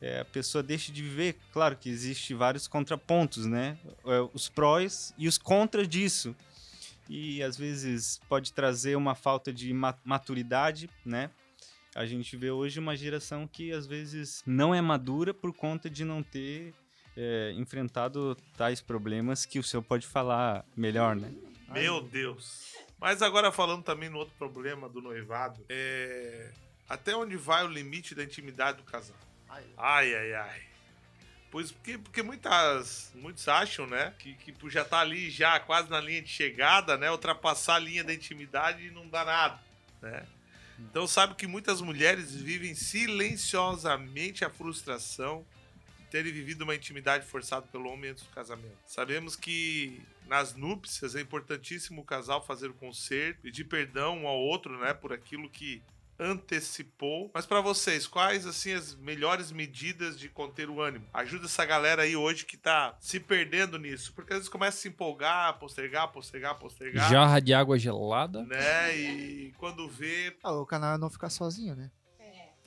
Speaker 5: é, a pessoa deixe de viver. Claro que existe vários contrapontos, né? É, Os prós e os contras disso e às vezes pode trazer uma falta de ma- maturidade, né? A gente vê hoje uma geração que às vezes não é madura por conta de não ter é, enfrentado tais problemas que o senhor pode falar melhor, né?
Speaker 2: Meu Deus. Mas agora falando também no outro problema do noivado, é até onde vai o limite da intimidade do casal? Ai, ai, ai. Pois porque, porque muitas, muitos acham, né, que, que por já estar ali já quase na linha de chegada, né, ultrapassar a linha da intimidade não dá nada, né? Então sabe que muitas mulheres vivem silenciosamente a frustração de terem vivido uma intimidade forçada pelo homem antes do casamento. Sabemos que nas núpcias é importantíssimo o casal fazer o conserto, pedir perdão um ao outro, né, por aquilo que antecipou. Mas pra vocês, quais assim as melhores medidas de conter o ânimo? Ajuda essa galera aí hoje que tá se perdendo nisso, porque às vezes começa a se empolgar, postergar, postergar, postergar,
Speaker 4: Jarra de água gelada.
Speaker 2: né? E quando vê,
Speaker 7: Ah, o canal é não ficar sozinho, né?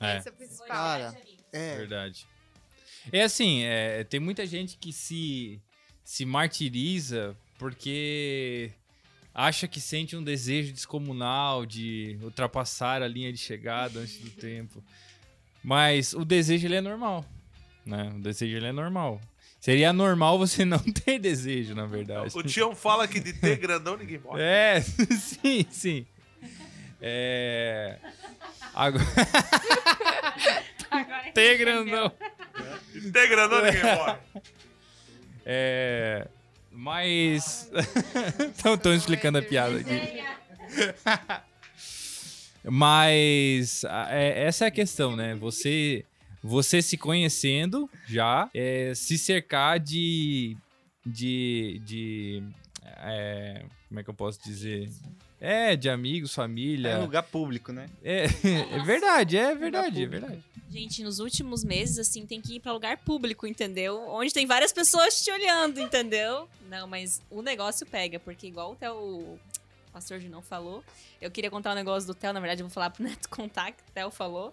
Speaker 4: É.
Speaker 6: Esse é o principal.
Speaker 7: Cara, é.
Speaker 4: Verdade. É assim, é, tem muita gente que se, se martiriza porque acha que sente um desejo descomunal de ultrapassar a linha de chegada antes do tempo. Mas o desejo ele é normal, né? O desejo ele é normal. Seria normal você *laughs* não ter desejo, na verdade.
Speaker 2: o Tião fala que de ter grandão ninguém morre.
Speaker 4: É, *laughs* sim, sim. É. Agora. *laughs* ter grandão.
Speaker 2: De ter grandão ninguém morre.
Speaker 4: É. Mas. *laughs* Estão explicando a piada aqui. *laughs* Mas é- essa é a questão, né? Você, você se conhecendo já, é, se cercar de. de. de é, como é que eu posso dizer? É, de amigos, família.
Speaker 5: É um lugar público, né?
Speaker 4: É, *laughs* é verdade, é verdade, é verdade.
Speaker 9: Gente, nos últimos meses, assim, tem que ir pra lugar público, entendeu? Onde tem várias pessoas te olhando, entendeu? Não, mas o negócio pega, porque igual o Theo, o pastor Junão falou, eu queria contar um negócio do Theo, na verdade eu vou falar pro Neto *laughs* contar, que o Theo falou,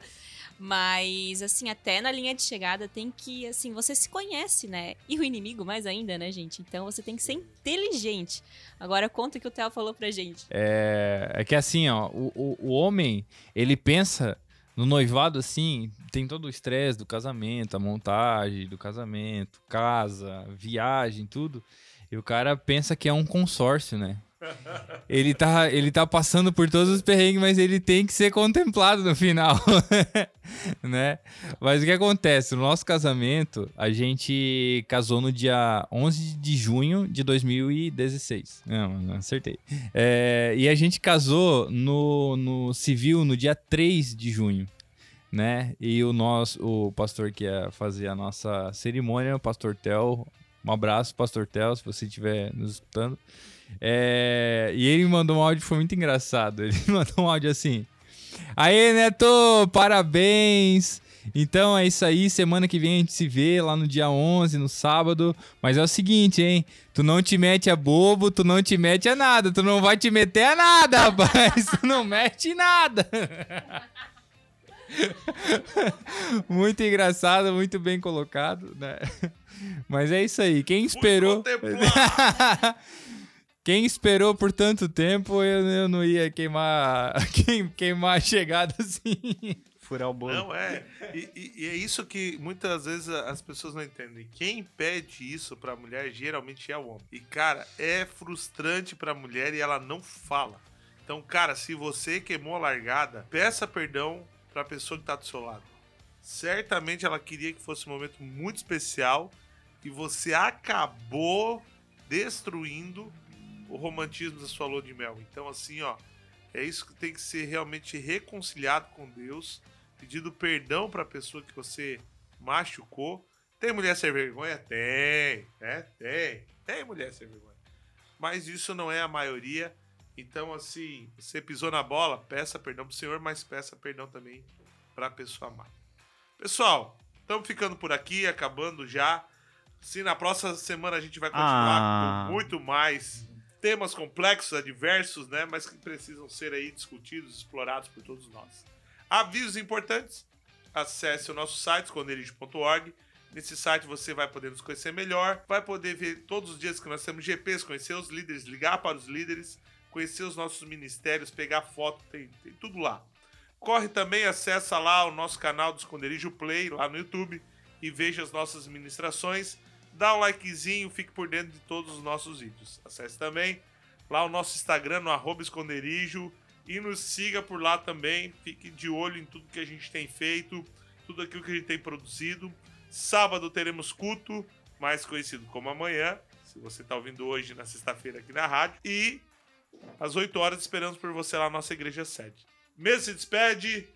Speaker 9: mas, assim, até na linha de chegada tem que, assim, você se conhece, né? E o inimigo mais ainda, né, gente? Então você tem que ser inteligente. Agora conta o que o Theo falou pra gente.
Speaker 4: É, é que assim, ó, o, o, o homem, ele pensa no noivado assim, tem todo o estresse do casamento, a montagem do casamento, casa, viagem, tudo. E o cara pensa que é um consórcio, né? Ele tá, ele tá passando por todos os perrengues, mas ele tem que ser contemplado no final, *laughs* né? Mas o que acontece? No nosso casamento, a gente casou no dia 11 de junho de 2016. Não, não acertei. É, e a gente casou no, no civil no dia 3 de junho, né? E o nosso, o pastor que ia fazer a nossa cerimônia, o pastor Tel, um abraço, pastor Tel, se você estiver nos escutando. É, e ele me mandou um áudio, foi muito engraçado. *laughs* Ele mandou um áudio assim: Aê, Neto, parabéns! Então é isso aí, semana que vem a gente se vê lá no dia 11, no sábado. Mas é o seguinte, hein? Tu não te mete a bobo, tu não te mete a nada. Tu não vai te meter a nada, *laughs* rapaz. Tu não mete nada. *laughs* *laughs* muito engraçado, muito bem colocado, né? *laughs* Mas é isso aí. Quem esperou. *laughs* Quem esperou por tanto tempo, eu, eu não ia queimar, queim- queimar a chegada assim.
Speaker 5: Furar o bolo.
Speaker 2: Não, é. E, e- e é isso que muitas vezes as pessoas não entendem. Quem pede isso pra mulher geralmente é o homem. E, cara, é frustrante pra mulher e ela não fala. Então, cara, se você queimou a largada, peça perdão pra pessoa que tá do seu lado. Certamente ela queria que fosse um momento muito especial e você acabou destruindo o romantismo da sua lua de mel. Então, assim, ó, é isso que tem que ser realmente reconciliado com Deus, pedindo perdão para a pessoa que você machucou Tem mulher sem vergonha? Tem, né? Tem. Tem mulher sem vergonha. Mas isso não é a maioria. Então, assim, você pisou na bola, peça perdão pro Senhor, mas peça perdão também pra pessoa amada. Pessoal, estamos ficando por aqui, acabando já. Se na próxima semana a gente vai continuar
Speaker 5: Ah.
Speaker 2: com muito mais temas complexos, adversos, né? Mas que precisam ser aí discutidos, explorados por todos nós. Avisos importantes: acesse o nosso site, esconderijo.org. Nesse site você vai poder nos conhecer melhor, vai poder ver todos os dias que nós temos GPs, conhecer os líderes, ligar para os líderes, conhecer os nossos ministérios, pegar foto, tem, tem tudo lá. Corre também, acessa lá o nosso canal do Esconderijo Play, lá no YouTube, e veja as nossas ministrações. Dá um likezinho, fique por dentro de todos os nossos vídeos. Acesse também lá o nosso Instagram, no arroba esconderijo, e nos siga por lá também. Fique de olho em tudo que a gente tem feito, tudo aquilo que a gente tem produzido. Sábado teremos culto, mais conhecido como amanhã, se você está ouvindo hoje na sexta-feira aqui na rádio. E às 8 horas esperamos por você lá na nossa igreja sede. Mesmo se despede.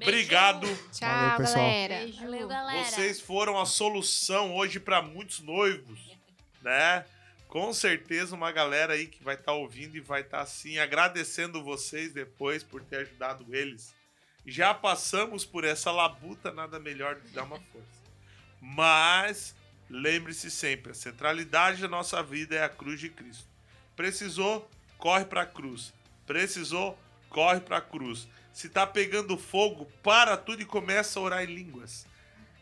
Speaker 2: Obrigado.
Speaker 6: Tchau,
Speaker 7: Valeu, pessoal.
Speaker 6: galera.
Speaker 3: Beijo.
Speaker 8: Valeu, galera.
Speaker 2: Vocês foram a solução hoje para muitos noivos, *laughs* né? Com certeza uma galera aí que vai estar ouvindo e vai estar assim agradecendo vocês depois por ter ajudado eles. Já passamos por essa labuta, nada melhor do que dar uma força. Mas lembre-se sempre, a centralidade da nossa vida é a cruz de Cristo. Precisou, corre para a cruz. Precisou, corre para a cruz. Se tá pegando fogo, para tudo e começa a orar em línguas.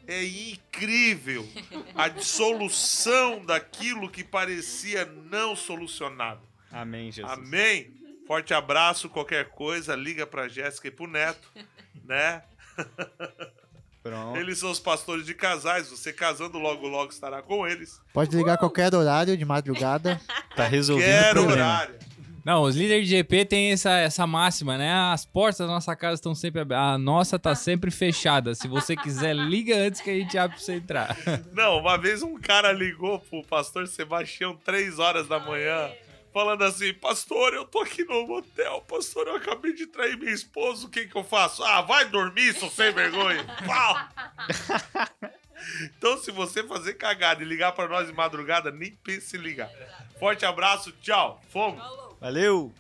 Speaker 2: É incrível *laughs* a dissolução daquilo que parecia não solucionável.
Speaker 5: Amém, Jesus.
Speaker 2: Amém? Forte abraço, qualquer coisa, liga pra Jéssica e pro Neto, *laughs* né?
Speaker 5: Pronto.
Speaker 2: Eles são os pastores de casais, você casando logo logo estará com eles.
Speaker 7: Pode ligar a qualquer horário de madrugada. *laughs*
Speaker 5: Tá resolvendo o
Speaker 2: Quero
Speaker 5: problema.
Speaker 2: horário.
Speaker 10: Não, os líderes de GP têm essa, essa máxima, né? As portas da nossa casa estão sempre abertas. A nossa tá sempre fechada. Se você quiser, liga antes que a gente abre pra você entrar. *laughs*
Speaker 2: Não, uma vez um cara ligou pro pastor Sebastião três horas da manhã, falando assim: Pastor, eu tô aqui no motel, pastor, eu acabei de trair minha esposa, o que que eu faço? Ah, vai dormir, seu sem vergonha. Pau! Então, se você fazer cagada e ligar pra nós de madrugada, nem pense em ligar. Forte abraço, tchau, fomos!
Speaker 5: Valeu!